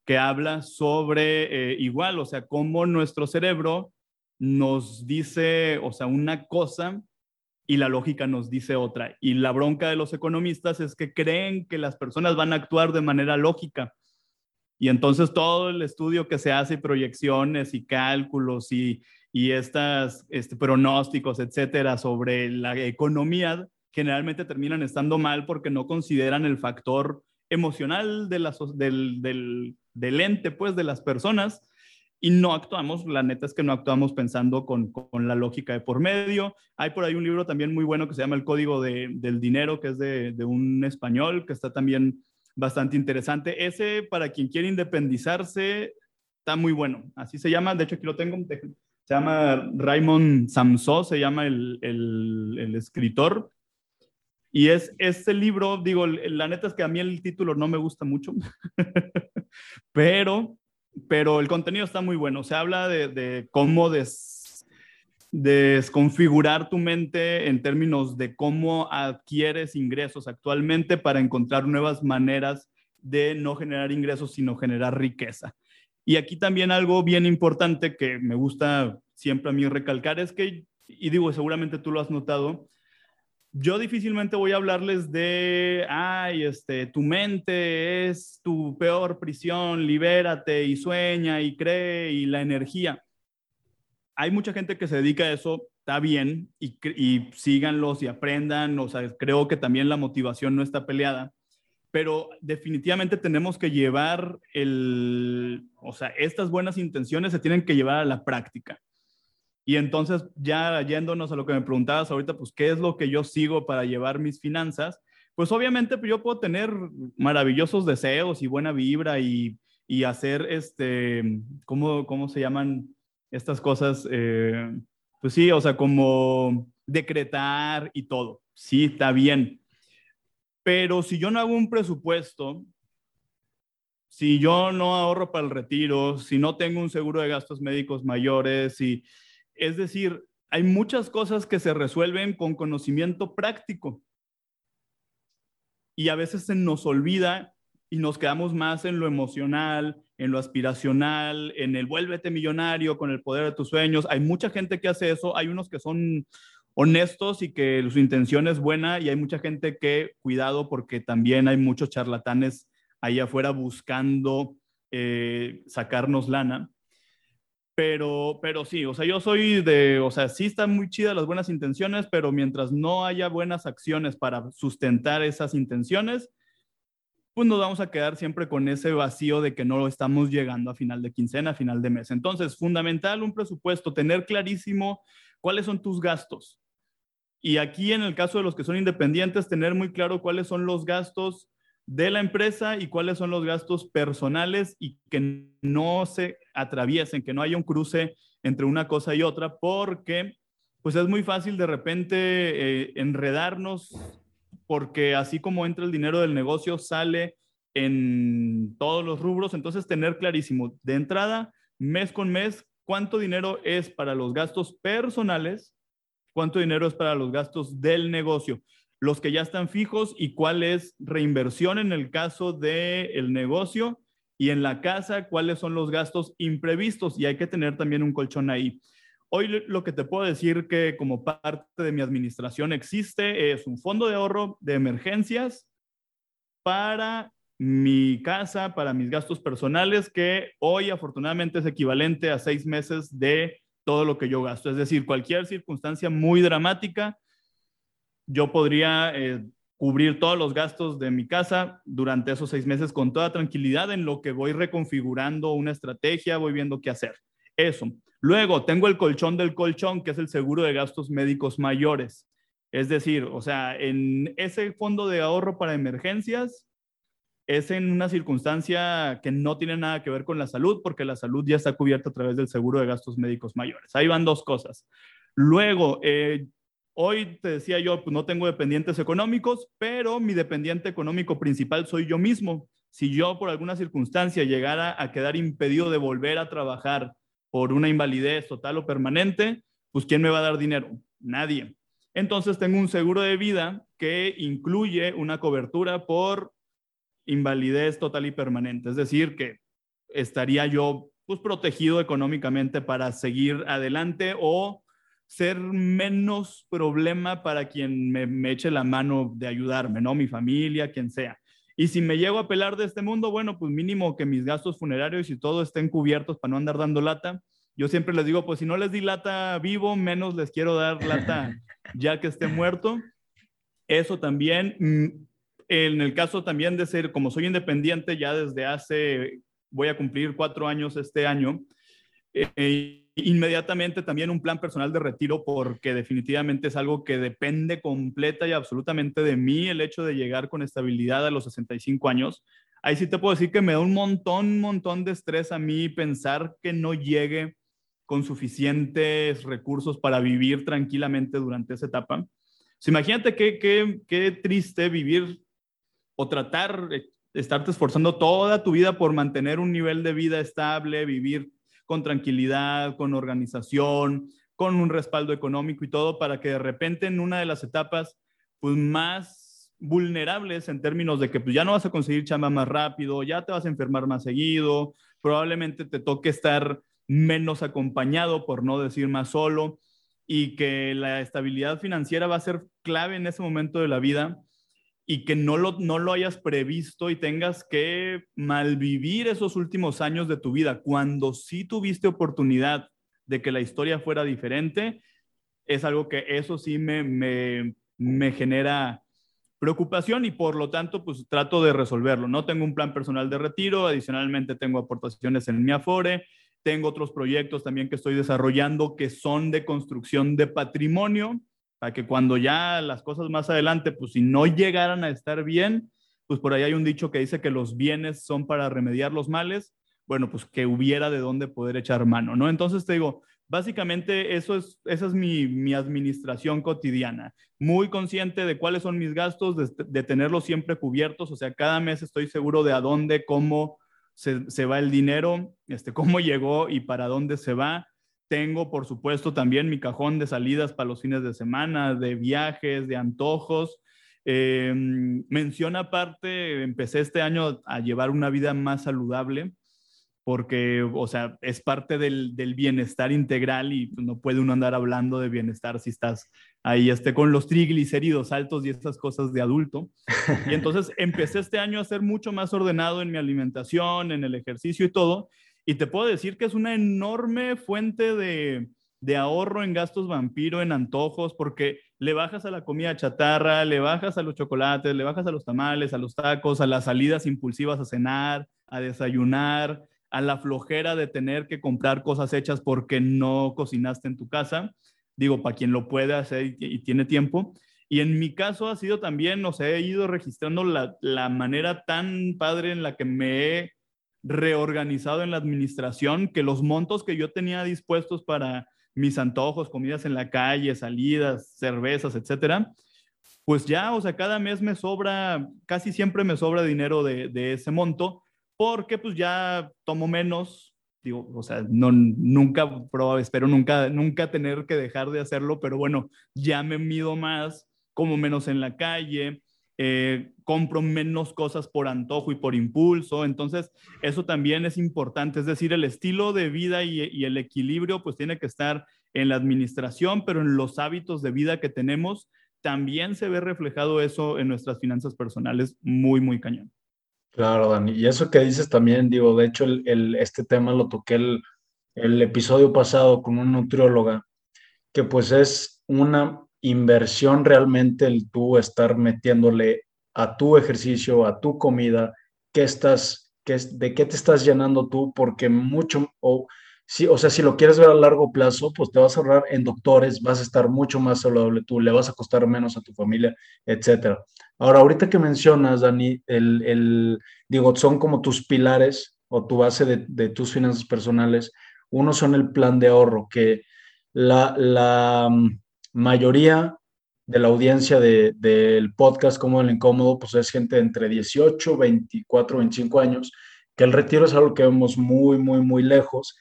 que habla sobre eh, igual, o sea, cómo nuestro cerebro nos dice, o sea, una cosa y la lógica nos dice otra. Y la bronca de los economistas es que creen que las personas van a actuar de manera lógica. Y entonces todo el estudio que se hace, proyecciones y cálculos y y estas este, pronósticos, etcétera, sobre la economía generalmente terminan estando mal porque no consideran el factor emocional de la, del, del, del, ente, pues, de las personas, y no actuamos, la neta es que no actuamos pensando con, con, la lógica de por medio. Hay por ahí un libro también muy bueno que se llama El Código de, del Dinero, que es de, de, un español, que está también bastante interesante. Ese, para quien quiere independizarse, está muy bueno. Así se llama, de hecho aquí lo tengo, se llama Raymond Samso, se llama el, el, escritor. Y es este libro, digo, la neta es que a mí el título no me gusta mucho, pero, pero el contenido está muy bueno. Se habla de, cómo des, desconfigurar tu mente en términos de cómo adquieres ingresos actualmente para encontrar nuevas maneras de no generar ingresos, sino generar riqueza. Y aquí también algo bien importante que me gusta siempre a mí recalcar es que, y digo, seguramente tú lo has notado, yo difícilmente voy a hablarles de, ay, este, tu mente es tu peor prisión, libérate y sueña y cree y la energía. Hay mucha gente que se dedica a eso, está bien, y, y síganlos y aprendan, o sea, creo que también la motivación no está peleada, pero definitivamente tenemos que llevar el, o sea, estas buenas intenciones se tienen que llevar a la práctica. Y entonces, ya yéndonos a lo que me preguntabas ahorita, pues, ¿qué es lo que yo sigo para llevar mis finanzas? Pues obviamente pues, yo puedo tener maravillosos deseos y buena vibra y, y hacer, este, ¿cómo, ¿cómo se llaman estas cosas? Eh, pues sí, o sea, como decretar y todo. Sí, está bien. Pero si yo no hago un presupuesto, si yo no ahorro para el retiro, si no tengo un seguro de gastos médicos mayores, y, es decir, hay muchas cosas que se resuelven con conocimiento práctico. Y a veces se nos olvida y nos quedamos más en lo emocional, en lo aspiracional, en el vuélvete millonario con el poder de tus sueños. Hay mucha gente que hace eso, hay unos que son honestos y que su intención es buena y hay mucha gente que, cuidado, porque también hay muchos charlatanes ahí afuera buscando eh, sacarnos lana. Pero, pero sí, o sea, yo soy de, o sea, sí están muy chidas las buenas intenciones, pero mientras no haya buenas acciones para sustentar esas intenciones, pues nos vamos a quedar siempre con ese vacío de que no estamos llegando a final de quincena, a final de mes. Entonces, fundamental un presupuesto, tener clarísimo cuáles son tus gastos. Y aquí en el caso de los que son independientes, tener muy claro cuáles son los gastos de la empresa y cuáles son los gastos personales y que no se atraviesen, que no haya un cruce entre una cosa y otra, porque pues es muy fácil de repente eh, enredarnos, porque así como entra el dinero del negocio, sale en todos los rubros, entonces tener clarísimo de entrada, mes con mes, cuánto dinero es para los gastos personales, cuánto dinero es para los gastos del negocio los que ya están fijos y cuál es reinversión en el caso del negocio y en la casa, cuáles son los gastos imprevistos y hay que tener también un colchón ahí. Hoy lo que te puedo decir que como parte de mi administración existe es un fondo de ahorro de emergencias para mi casa, para mis gastos personales, que hoy afortunadamente es equivalente a seis meses de todo lo que yo gasto. Es decir, cualquier circunstancia muy dramática, yo podría eh, cubrir todos los gastos de mi casa durante esos seis meses con toda tranquilidad en lo que voy reconfigurando una estrategia, voy viendo qué hacer. Eso. Luego, tengo el colchón del colchón, que es el seguro de gastos médicos mayores. Es decir, o sea, en ese fondo de ahorro para emergencias es en una circunstancia que no tiene nada que ver con la salud, porque la salud ya está cubierta a través del seguro de gastos médicos mayores. Ahí van dos cosas. Luego, eh, Hoy te decía yo, pues no tengo dependientes económicos, pero mi dependiente económico principal soy yo mismo. Si yo por alguna circunstancia llegara a quedar impedido de volver a trabajar por una invalidez total o permanente, pues ¿quién me va a dar dinero? Nadie. Entonces tengo un seguro de vida que incluye una cobertura por invalidez total y permanente. Es decir, que estaría yo pues protegido económicamente para seguir adelante o ser menos problema para quien me, eche la mano de ayudarme, ¿no? Mi familia, quien sea. Y si me llego a pelar de este mundo, bueno, pues mínimo que mis gastos funerarios y todo estén cubiertos para no andar dando lata. Yo siempre les digo, pues si no les di lata vivo, menos les quiero dar lata ya que esté muerto. Eso también, mm, en el caso también de ser, como soy independiente ya desde hace, voy a cumplir cuatro años este año, eh, inmediatamente también un plan personal de retiro porque definitivamente es algo que depende completa y absolutamente de mí el hecho de llegar con estabilidad a los 65 años. Ahí sí te puedo decir que me da un montón, un montón de estrés a mí pensar que no llegue con suficientes recursos para vivir tranquilamente durante esa etapa. imagínate qué, qué, qué triste vivir o tratar de estarte esforzando toda tu vida por mantener un nivel de vida estable, vivir con tranquilidad, con organización, con un respaldo económico y todo, para que de repente en una de las etapas pues, más vulnerables en términos de que pues, ya no vas a conseguir chamba más rápido, ya te vas a enfermar más seguido, probablemente te toque estar menos acompañado, por no decir más solo, y que la estabilidad financiera va a ser clave en ese momento de la vida y que no lo, no lo hayas previsto y tengas que malvivir esos últimos años de tu vida, cuando sí tuviste oportunidad de que la historia fuera diferente, es algo que eso sí me, me, me genera preocupación y por lo tanto pues trato de resolverlo. No tengo un plan personal de retiro, adicionalmente tengo aportaciones en mi Afore, tengo otros proyectos también que estoy desarrollando que son de construcción de patrimonio para que cuando ya las cosas más adelante, pues si no llegaran a estar bien, pues por ahí hay un dicho que dice que los bienes son para remediar los males, bueno, pues que hubiera de dónde poder echar mano, ¿no? Entonces te digo, básicamente eso es, esa es mi, mi administración cotidiana, muy consciente de cuáles son mis gastos, de, tenerlos siempre cubiertos, o sea, cada mes estoy seguro de a dónde, cómo se, se va el dinero, este, cómo llegó y para dónde se va tengo, por supuesto, también mi cajón de salidas para los fines de semana, de viajes, de antojos. Eh, menciona aparte, empecé este año a llevar una vida más saludable porque, o sea, es parte del, bienestar integral y pues, no puede uno andar hablando de bienestar si estás ahí este, con los triglicéridos altos y estas cosas de adulto. Y entonces empecé este año a ser mucho más ordenado en mi alimentación, en el ejercicio y todo. Y te puedo decir que es una enorme fuente de, de ahorro en gastos vampiro, en antojos, porque le bajas a la comida chatarra, le bajas a los chocolates, le bajas a los tamales, a los tacos, a las salidas impulsivas a cenar, a desayunar, a la flojera de tener que comprar cosas hechas porque no cocinaste en tu casa. Digo, para quien lo puede hacer y, tiene tiempo. Y en mi caso ha sido también, no sé, he ido registrando la, la manera tan padre en la que me he reorganizado en la administración que los montos que yo tenía dispuestos para mis antojos, comidas en la calle, salidas, cervezas, etcétera, pues ya, o sea, cada mes me sobra, casi siempre me sobra dinero de, ese monto, porque pues ya tomo menos, digo, o sea, no, nunca, espero nunca, nunca tener que dejar de hacerlo, pero bueno, ya me mido más, como menos en la calle, eh, compro menos cosas por antojo y por impulso. Entonces, eso también es importante. Es decir, el estilo de vida y, el equilibrio pues tiene que estar en la administración, pero en los hábitos de vida que tenemos también se ve reflejado eso en nuestras finanzas personales muy, muy cañón. Claro, Dani. Y eso que dices también, digo, de hecho, el, este tema lo toqué el, el episodio pasado con una nutrióloga, que pues es una inversión realmente el tú estar metiéndole a tu ejercicio, a tu comida, qué estás, qué, de qué te estás llenando tú, porque mucho, o, si, o sea, si lo quieres ver a largo plazo, pues te vas a ahorrar en doctores, vas a estar mucho más saludable tú, le vas a costar menos a tu familia, etcétera. Ahora, ahorita que mencionas, Dani, el, el digo, son como tus pilares o tu base de, de tus finanzas personales. Uno son el plan de ahorro, que la, la, mayoría de la audiencia del podcast como el incómodo, pues es gente entre 18, 24, 25 años, que el retiro es algo que vemos muy, muy, muy lejos,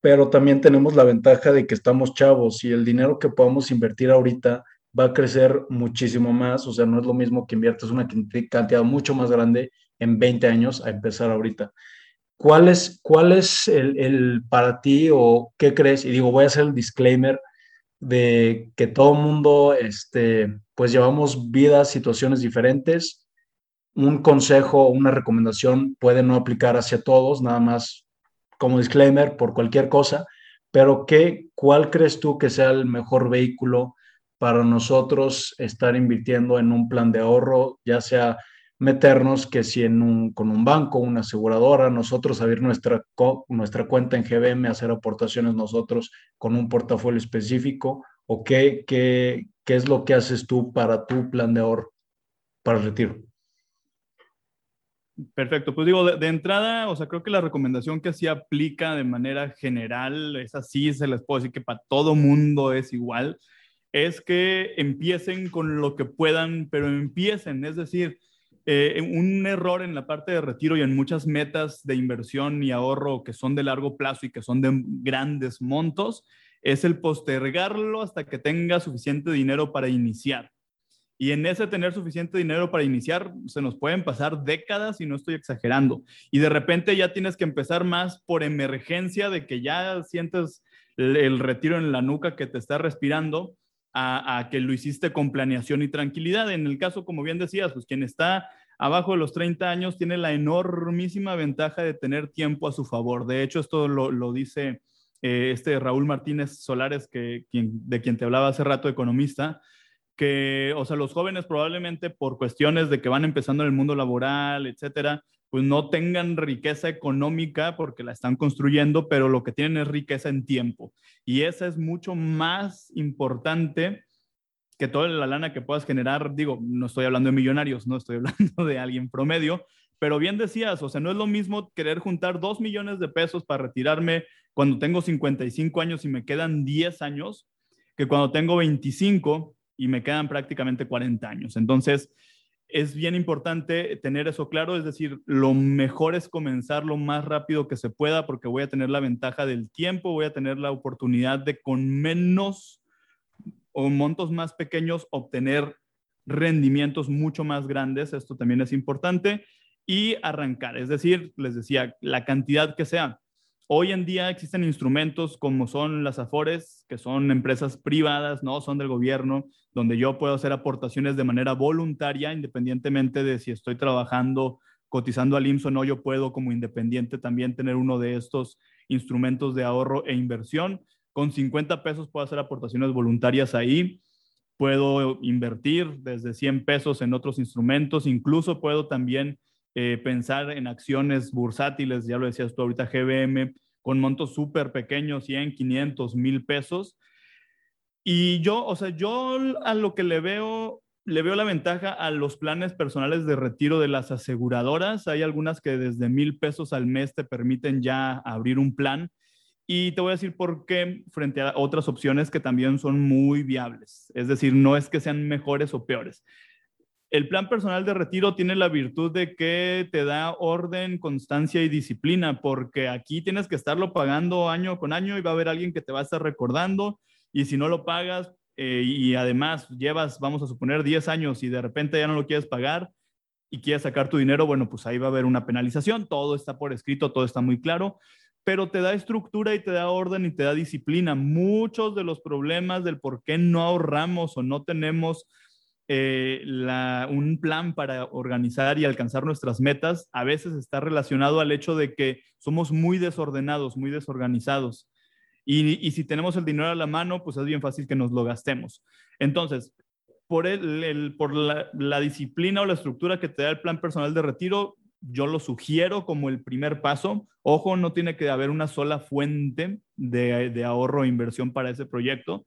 pero también tenemos la ventaja de que estamos chavos y el dinero que podamos invertir ahorita va a crecer muchísimo más, o sea, no es lo mismo que inviertas una cantidad mucho más grande en 20 años a empezar ahorita. ¿Cuál es, el para ti o qué crees? Y digo, voy a hacer el disclaimer, de que todo mundo, este, pues llevamos vidas, situaciones diferentes. Un consejo una recomendación puede no aplicar hacia todos, nada más como disclaimer por cualquier cosa, pero ¿qué, ¿cuál crees tú que sea el mejor vehículo para nosotros estar invirtiendo en un plan de ahorro, ya sea meternos que si en un, con un banco, una aseguradora, nosotros abrir nuestra, nuestra cuenta en GBM, hacer aportaciones nosotros con un portafolio específico, o qué, qué, qué es lo que haces tú para tu plan de ahorro, para el retiro. Perfecto, pues digo, de, entrada, o sea, creo que la recomendación que sí aplica de manera general, es así, se les puedo decir que para todo mundo es igual, es que empiecen con lo que puedan, pero empiecen, es decir, eh, un error en la parte de retiro y en muchas metas de inversión y ahorro que son de largo plazo y que son de grandes montos es el postergarlo hasta que tenga suficiente dinero para iniciar. Y en ese tener suficiente dinero para iniciar, se nos pueden pasar décadas y no estoy exagerando. Y de repente ya tienes que empezar más por emergencia de que ya sientes el retiro en la nuca que te está respirando a, que lo hiciste con planeación y tranquilidad. En el caso, como bien decías, pues quien está abajo de los 30 años tiene la enormísima ventaja de tener tiempo a su favor. De hecho, esto lo, dice eh, este Raúl Martínez Solares, que, de quien te hablaba hace rato, economista, que, o sea, los jóvenes probablemente por cuestiones de que van empezando en el mundo laboral, etcétera, pues no tengan riqueza económica porque la están construyendo, pero lo que tienen es riqueza en tiempo. Y esa es mucho más importante que toda la lana que puedas generar. Digo, no estoy hablando de millonarios, no estoy hablando de alguien promedio, pero bien decías, o sea, no es lo mismo querer juntar dos millones de pesos para retirarme cuando tengo 55 años y me quedan 10 años, que cuando tengo 25 y me quedan prácticamente 40 años. Entonces, es bien importante tener eso claro, es decir, lo mejor es comenzar lo más rápido que se pueda porque voy a tener la ventaja del tiempo, voy a tener la oportunidad de con menos o montos más pequeños obtener rendimientos mucho más grandes, esto también es importante, y arrancar, es decir, les decía, la cantidad que sea. Hoy en día existen instrumentos como son las AFORES, que son empresas privadas, no son del gobierno, donde yo puedo hacer aportaciones de manera voluntaria, independientemente de si estoy trabajando, cotizando al IMSS o no, yo puedo como independiente también tener uno de estos instrumentos de ahorro e inversión. Con 50 pesos puedo hacer aportaciones voluntarias ahí, puedo invertir desde 100 pesos en otros instrumentos, incluso puedo también eh, pensar en acciones bursátiles, ya lo decías tú ahorita, GBM, con montos súper pequeños, 100, 500, 1000 pesos. Y yo, o sea, yo a lo que le veo, le veo la ventaja a los planes personales de retiro de las aseguradoras. Hay algunas que desde mil pesos al mes te permiten ya abrir un plan. Y te voy a decir por qué frente a otras opciones que también son muy viables. Es decir, no es que sean mejores o peores. El plan personal de retiro tiene la virtud de que te da orden, constancia y disciplina, porque aquí tienes que estarlo pagando año con año y va a haber alguien que te va a estar recordando y si no lo pagas eh, y además llevas, vamos a suponer, 10 años y de repente ya no lo quieres pagar y quieres sacar tu dinero, bueno, pues ahí va a haber una penalización, todo está por escrito, todo está muy claro, pero te da estructura y te da orden y te da disciplina. Muchos de los problemas del por qué no ahorramos o no tenemos eh, un plan para organizar y alcanzar nuestras metas a veces está relacionado al hecho de que somos muy desordenados, muy desorganizados. Y, si tenemos el dinero a la mano, pues es bien fácil que nos lo gastemos. Entonces, por, la, disciplina o la estructura que te da el plan personal de retiro, yo lo sugiero como el primer paso. Ojo, no tiene que haber una sola fuente de, de ahorro o inversión para ese proyecto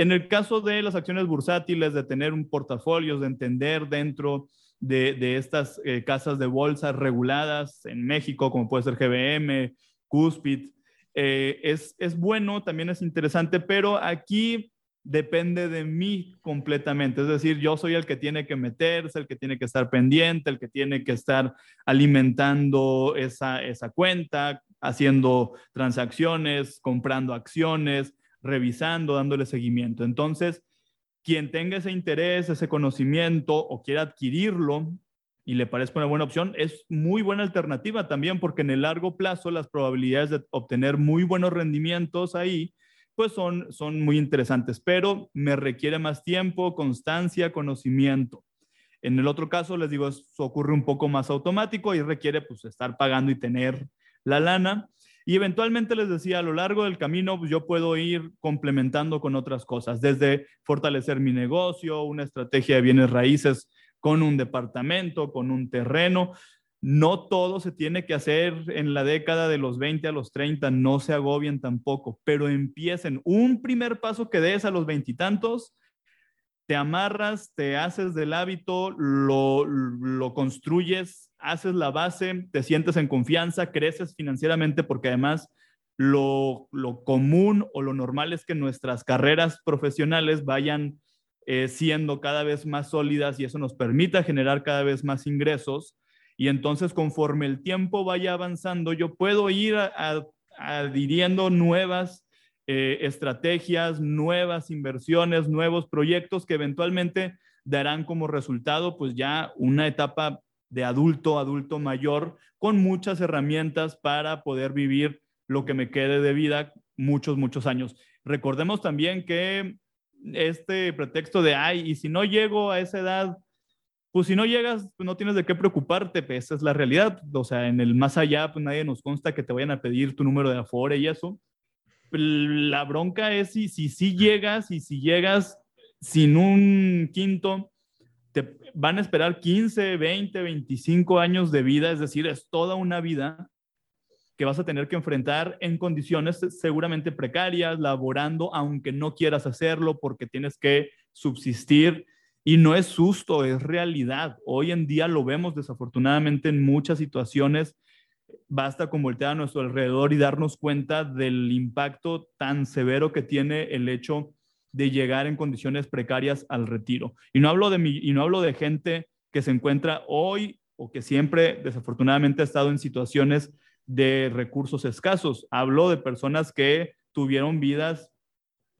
en el caso de las acciones bursátiles, de tener un portafolio, de entender dentro de, estas eh, casas de bolsa reguladas en México, como puede ser GBM, Cuspid, eh, es, es bueno, también es interesante, pero aquí depende de mí completamente. Es decir, yo soy el que tiene que meterse, el que tiene que estar pendiente, el que tiene que estar alimentando esa, esa cuenta, haciendo transacciones, comprando acciones, revisando, dándole seguimiento. Entonces, quien tenga ese interés, ese conocimiento o quiera adquirirlo y le parezca una buena opción, es muy buena alternativa también porque en el largo plazo las probabilidades de obtener muy buenos rendimientos ahí pues son, muy interesantes, pero me requiere más tiempo, constancia, conocimiento. En el otro caso, les digo, eso ocurre un poco más automático y requiere pues estar pagando y tener la lana. Y eventualmente les decía, a lo largo del camino pues, yo puedo ir complementando con otras cosas, desde fortalecer mi negocio, una estrategia de bienes raíces con un departamento, con un terreno. No todo se tiene que hacer en la década de los 20 a los 30, no se agobien tampoco, pero empiecen. Un primer paso que des a los veintitantos, te amarras, te haces del hábito, lo, lo construyes haces la base, te sientes en confianza, creces financieramente porque además lo, común o lo normal es que nuestras carreras profesionales vayan eh, siendo cada vez más sólidas y eso nos permita generar cada vez más ingresos. Y entonces conforme el tiempo vaya avanzando, yo puedo ir adhiriendo nuevas eh, estrategias, nuevas inversiones, nuevos proyectos que eventualmente darán como resultado pues ya una etapa de adulto, adulto mayor, con muchas herramientas para poder vivir lo que me quede de vida muchos, muchos años. Recordemos también que este pretexto de, ay, y si no llego a esa edad, pues si no llegas, pues no tienes de qué preocuparte, pues esa es la realidad. O sea, en el más allá, pues nadie nos consta que te vayan a pedir tu número de Afore y eso. La bronca es si, si, si llegas y si llegas sin un quinto, te van a esperar 15, 20, 25 años de vida, es decir, es toda una vida que vas a tener que enfrentar en condiciones seguramente precarias, laborando, aunque no quieras hacerlo porque tienes que subsistir. Y no es susto, es realidad. Hoy en día lo vemos desafortunadamente en muchas situaciones. Basta con voltear a nuestro alrededor y darnos cuenta del impacto tan severo que tiene el hecho de llegar en condiciones precarias al retiro. Y no hablo de, mi, y no hablo de gente que se encuentra hoy o que siempre desafortunadamente ha estado en situaciones de recursos escasos. Hablo de personas que tuvieron vidas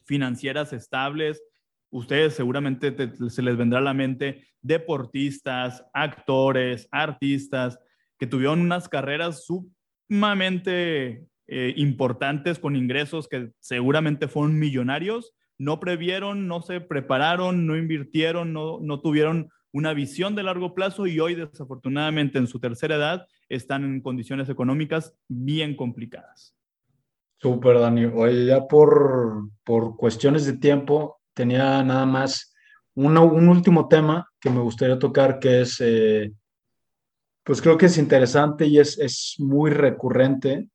financieras estables. Ustedes seguramente se les vendrá a la mente deportistas, actores, artistas, que tuvieron unas carreras sumamente eh, importantes con ingresos que seguramente fueron millonarios no previeron, no se prepararon, no invirtieron, no, no tuvieron una visión de largo plazo y hoy desafortunadamente en su tercera edad están en condiciones económicas bien complicadas. Súper, Dani. Oye, ya por, por cuestiones de tiempo, tenía nada más un último tema que me gustaría tocar, que es, eh, pues creo que es interesante y es, es muy recurrente.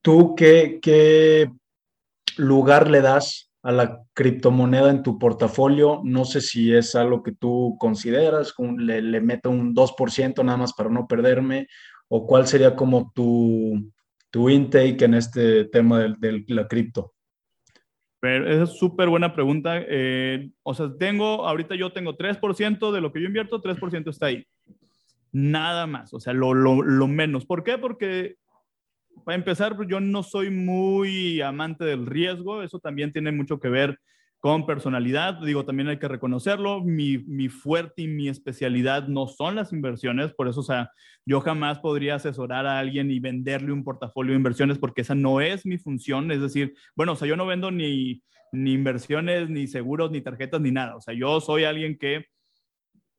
¿Tú qué, qué lugar le das a la criptomoneda en tu portafolio? No sé si es algo que tú consideras, le, meto un 2% nada más para no perderme, o cuál sería como tu, tu intake en este tema de, la cripto? Pero esa es súper buena pregunta. Eh, o sea, tengo, ahorita yo tengo 3% de lo que yo invierto, 3% está ahí. Nada más, o sea, lo, lo, lo menos. ¿Por qué? Porque para empezar, yo no soy muy amante del riesgo, eso también tiene mucho que ver con personalidad. Digo, también hay que reconocerlo. Mi, mi, fuerte y mi especialidad no son las inversiones, por eso, o sea, yo jamás podría asesorar a alguien y venderle un portafolio de inversiones porque esa no es mi función. Es decir, bueno, o sea, yo no vendo ni, ni inversiones, ni seguros, ni tarjetas, ni nada. O sea, yo soy alguien que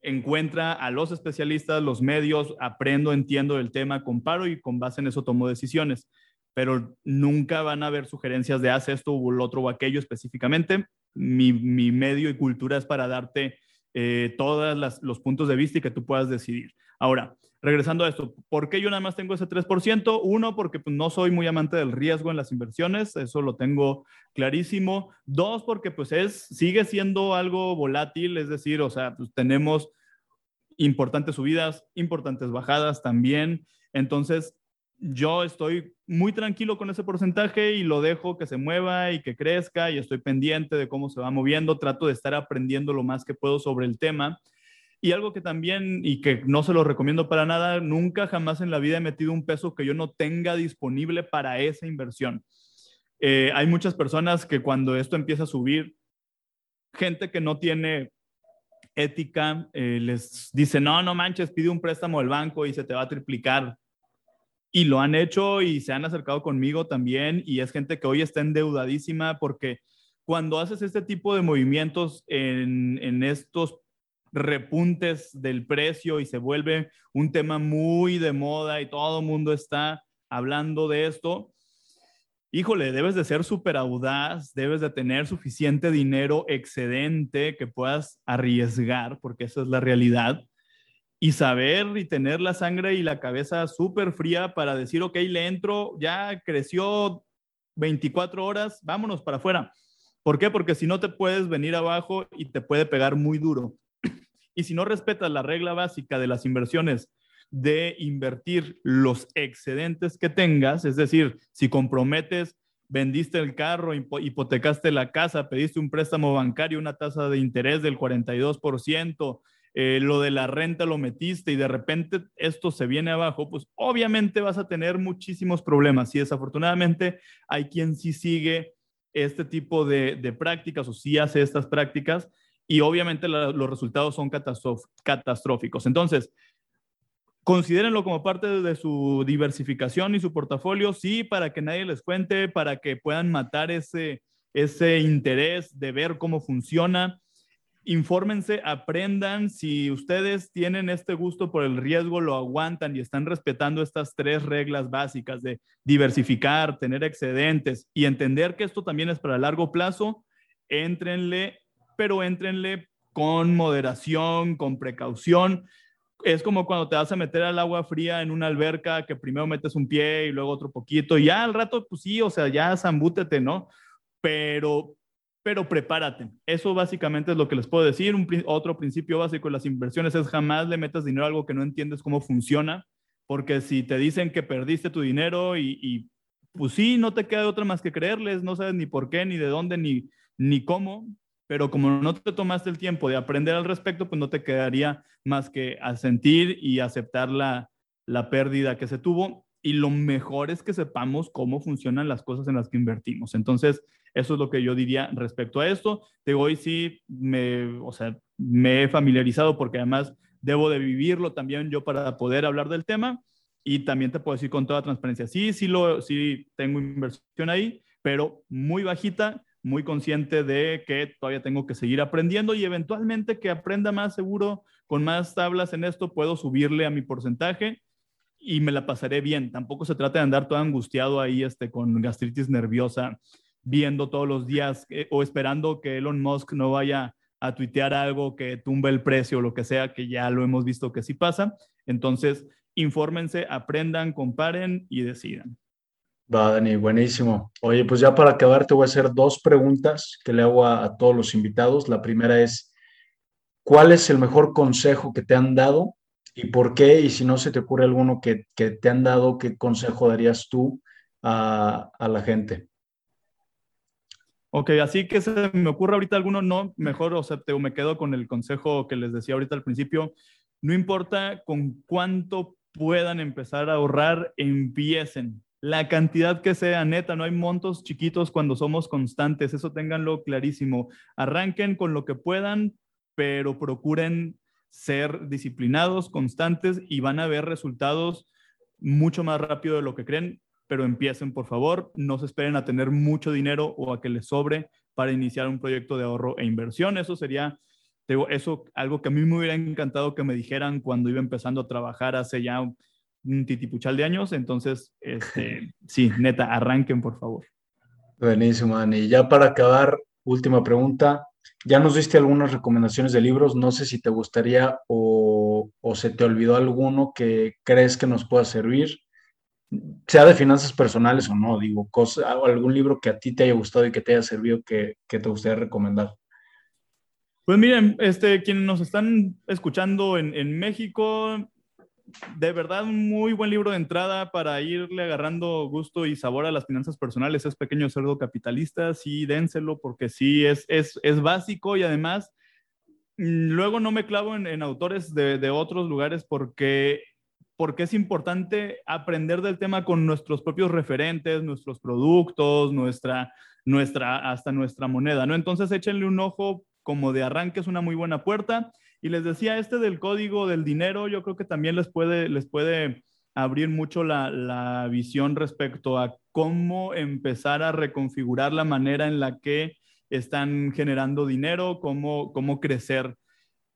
encuentra a los especialistas, los medios, aprendo, entiendo el tema, comparo y con base en eso tomo decisiones. Pero nunca van a haber sugerencias de haz esto o lo otro o aquello específicamente mi, medio y cultura es para darte eh, todos los puntos de vista y que tú puedas decidir. Ahora, regresando a esto, ¿por qué yo nada más tengo ese 3%? Uno, porque pues, no soy muy amante del riesgo en las inversiones, eso lo tengo clarísimo. Dos, porque pues es, sigue siendo algo volátil, es decir, o sea, pues, tenemos importantes subidas, importantes bajadas también. Entonces, yo estoy muy tranquilo con ese porcentaje y lo dejo que se mueva y que crezca y estoy pendiente de cómo se va moviendo, trato de estar aprendiendo lo más que puedo sobre el tema. Y algo que también, y que no se lo recomiendo para nada, nunca jamás en la vida he metido un peso que yo no tenga disponible para esa inversión. Eh, hay muchas personas que cuando esto empieza a subir, gente que no tiene ética, eh, les dice, no, no manches, pide un préstamo del banco y se te va a triplicar y lo han hecho y se han acercado conmigo también y es gente que hoy está endeudadísima porque cuando haces este tipo de movimientos en, en estos repuntes del precio y se vuelve un tema muy de moda y todo el mundo está hablando de esto, híjole, debes de ser súper audaz, debes de tener suficiente dinero excedente que puedas arriesgar, porque esa es la realidad y saber y tener la sangre y la cabeza súper fría para decir, ok, le entro, ya creció 24 horas, vámonos para afuera. ¿Por qué? Porque si no te puedes venir abajo y te puede pegar muy duro. Y si no respetas la regla básica de las inversiones de invertir los excedentes que tengas, es decir, si comprometes, vendiste el carro, hipotecaste la casa, pediste un préstamo bancario, una tasa de interés del 42%, eh, lo de la renta lo metiste y de repente esto se viene abajo, pues obviamente vas a tener muchísimos problemas y desafortunadamente hay quien sí sigue este tipo de, prácticas o sí hace estas prácticas y obviamente los resultados son catastróficos. Entonces, considérenlo como parte de su diversificación y su portafolio, sí, para que nadie les cuente, para que puedan matar ese, ese interés de ver cómo funciona infórmense, aprendan. Si ustedes tienen este gusto por el riesgo, lo aguantan y están respetando estas tres reglas básicas de diversificar, tener excedentes y entender que esto también es para largo plazo, éntrenle, pero éntrenle con moderación, con precaución. Es como cuando te vas a meter al agua fría en una alberca que primero metes un pie y luego otro poquito y ya al rato, pues sí, o sea, ya zambútete, ¿no? Pero pero prepárate. Eso básicamente es lo que les puedo decir. Un, otro principio básico de las inversiones es jamás le metas dinero a algo que no entiendes cómo funciona, porque si te dicen que perdiste tu dinero y, pues sí, no te queda otra más que creerles, no sabes ni por qué, ni de dónde, ni, ni cómo, pero como no te tomaste el tiempo de aprender al respecto, pues no te quedaría más que asentir y aceptar la, la pérdida que se tuvo. Y lo mejor es que sepamos cómo funcionan las cosas en las que invertimos. Entonces, eso es lo que yo diría respecto a esto. De hoy sí me, o sea, me he familiarizado porque además debo de vivirlo también yo para poder hablar del tema. Y también te puedo decir con toda transparencia, sí, sí, lo, sí tengo inversión ahí, pero muy bajita, muy consciente de que todavía tengo que seguir aprendiendo y eventualmente que aprenda más seguro, con más tablas en esto, puedo subirle a mi porcentaje y me la pasaré bien. Tampoco se trata de andar todo angustiado ahí este, con gastritis nerviosa, viendo todos los días eh, o esperando que Elon Musk no vaya a tuitear algo que tumbe el precio o lo que sea, que ya lo hemos visto que sí pasa. Entonces, infórmense, aprendan, comparen y decidan. Va, Dani, buenísimo. Oye, pues ya para acabar te voy a hacer dos preguntas que le hago a, todos los invitados. La primera es, ¿cuál es el mejor consejo que te han dado y por qué? Y si no se te ocurre alguno que, te han dado, ¿qué consejo darías tú a, a la gente? Ok, así que se me ocurre ahorita alguno, no, mejor, o sea, te, me quedo con el consejo que les decía ahorita al principio. No importa con cuánto puedan empezar a ahorrar, empiecen. La cantidad que sea, neta, no hay montos chiquitos cuando somos constantes, eso ténganlo clarísimo. Arranquen con lo que puedan, pero procuren ser disciplinados, constantes y van a ver resultados mucho más rápido de lo que creen pero empiecen, por favor. No se esperen a tener mucho dinero o a que les sobre para iniciar un proyecto de ahorro e inversión. Eso sería, digo, eso algo que a mí me hubiera encantado que me dijeran cuando iba empezando a trabajar hace ya un titipuchal de años. Entonces, este, sí, neta, arranquen, por favor. Buenísimo, Dani. Ya para acabar, última pregunta. Ya nos diste algunas recomendaciones de libros. No sé si te gustaría o, o se te olvidó alguno que crees que nos pueda servir sea de finanzas personales o no, digo, cosa, algún libro que a ti te haya gustado y que te haya servido que, te gustaría recomendar. Pues miren, este, quienes nos están escuchando en, en, México, de verdad, un muy buen libro de entrada para irle agarrando gusto y sabor a las finanzas personales es Pequeño Cerdo Capitalista, sí, dénselo porque sí, es, es, es básico y además, mm, luego no me clavo en, en autores de, de otros lugares porque porque es importante aprender del tema con nuestros propios referentes, nuestros productos, nuestra, nuestra, hasta nuestra moneda, ¿no? Entonces échenle un ojo como de arranque, es una muy buena puerta. Y les decía, este del código del dinero, yo creo que también les puede, les puede abrir mucho la, la visión respecto a cómo empezar a reconfigurar la manera en la que están generando dinero, cómo, cómo crecer.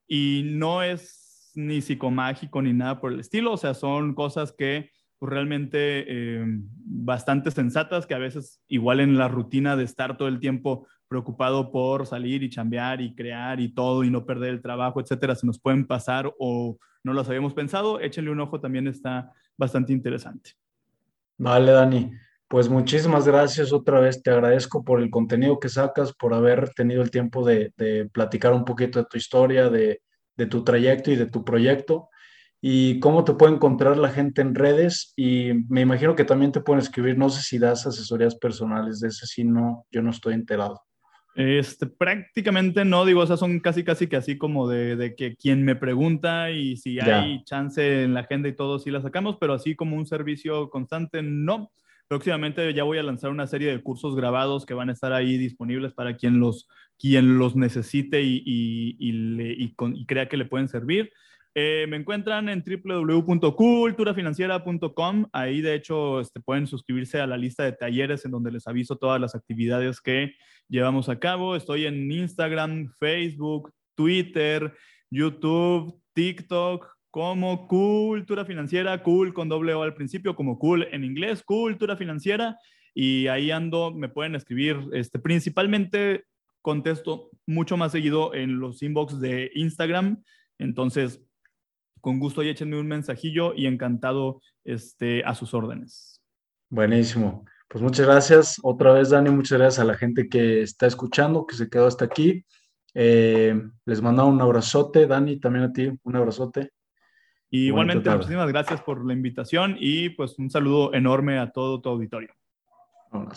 Y no es ni psicomágico ni nada por el estilo, o sea, son cosas que pues, realmente eh, bastante sensatas que a veces igual en la rutina de estar todo el tiempo preocupado por salir y chambear y crear y todo y no perder el trabajo, etcétera, se nos pueden pasar o no los habíamos pensado, échenle un ojo, también está bastante interesante. Vale, Dani. Pues muchísimas gracias otra vez. Te agradezco por el contenido que sacas, por haber tenido el tiempo de platicar un poquito de tu historia, de, de tu trayecto y de tu proyecto y cómo te puede encontrar la gente en redes y me imagino que también te pueden escribir, no sé si das asesorías personales, de ese sí no, yo no estoy enterado. Este, prácticamente no, digo, esas son casi, casi que así como de, que quien me pregunta y si hay chance en la agenda y todo, sí la sacamos, pero así como un servicio constante, no. Próximamente ya voy a lanzar una serie de cursos grabados que van a estar ahí disponibles para quien los, quien los necesite y, y, crea que le pueden servir. Eh, me encuentran en www.culturafinanciera.com. Ahí, de hecho, este, pueden suscribirse a la lista de talleres en donde les aviso todas las actividades que llevamos a cabo. Estoy en Instagram, Facebook, Twitter, YouTube, TikTok, como Cultura Financiera, cool con doble O al principio, como cool en inglés, Cultura Financiera, y ahí ando, me pueden escribir, este, principalmente contesto mucho más seguido en los inbox de Instagram, entonces con gusto y échenme un mensajillo y encantado este, a sus órdenes. Buenísimo. Pues muchas gracias otra vez, Dani. Muchas gracias a la gente que está escuchando, que se quedó hasta aquí. Eh, les mando un abrazote, Dani, también a ti, un abrazote. Y igualmente, muchísimas gracias por la invitación y pues un saludo enorme a todo tu auditorio.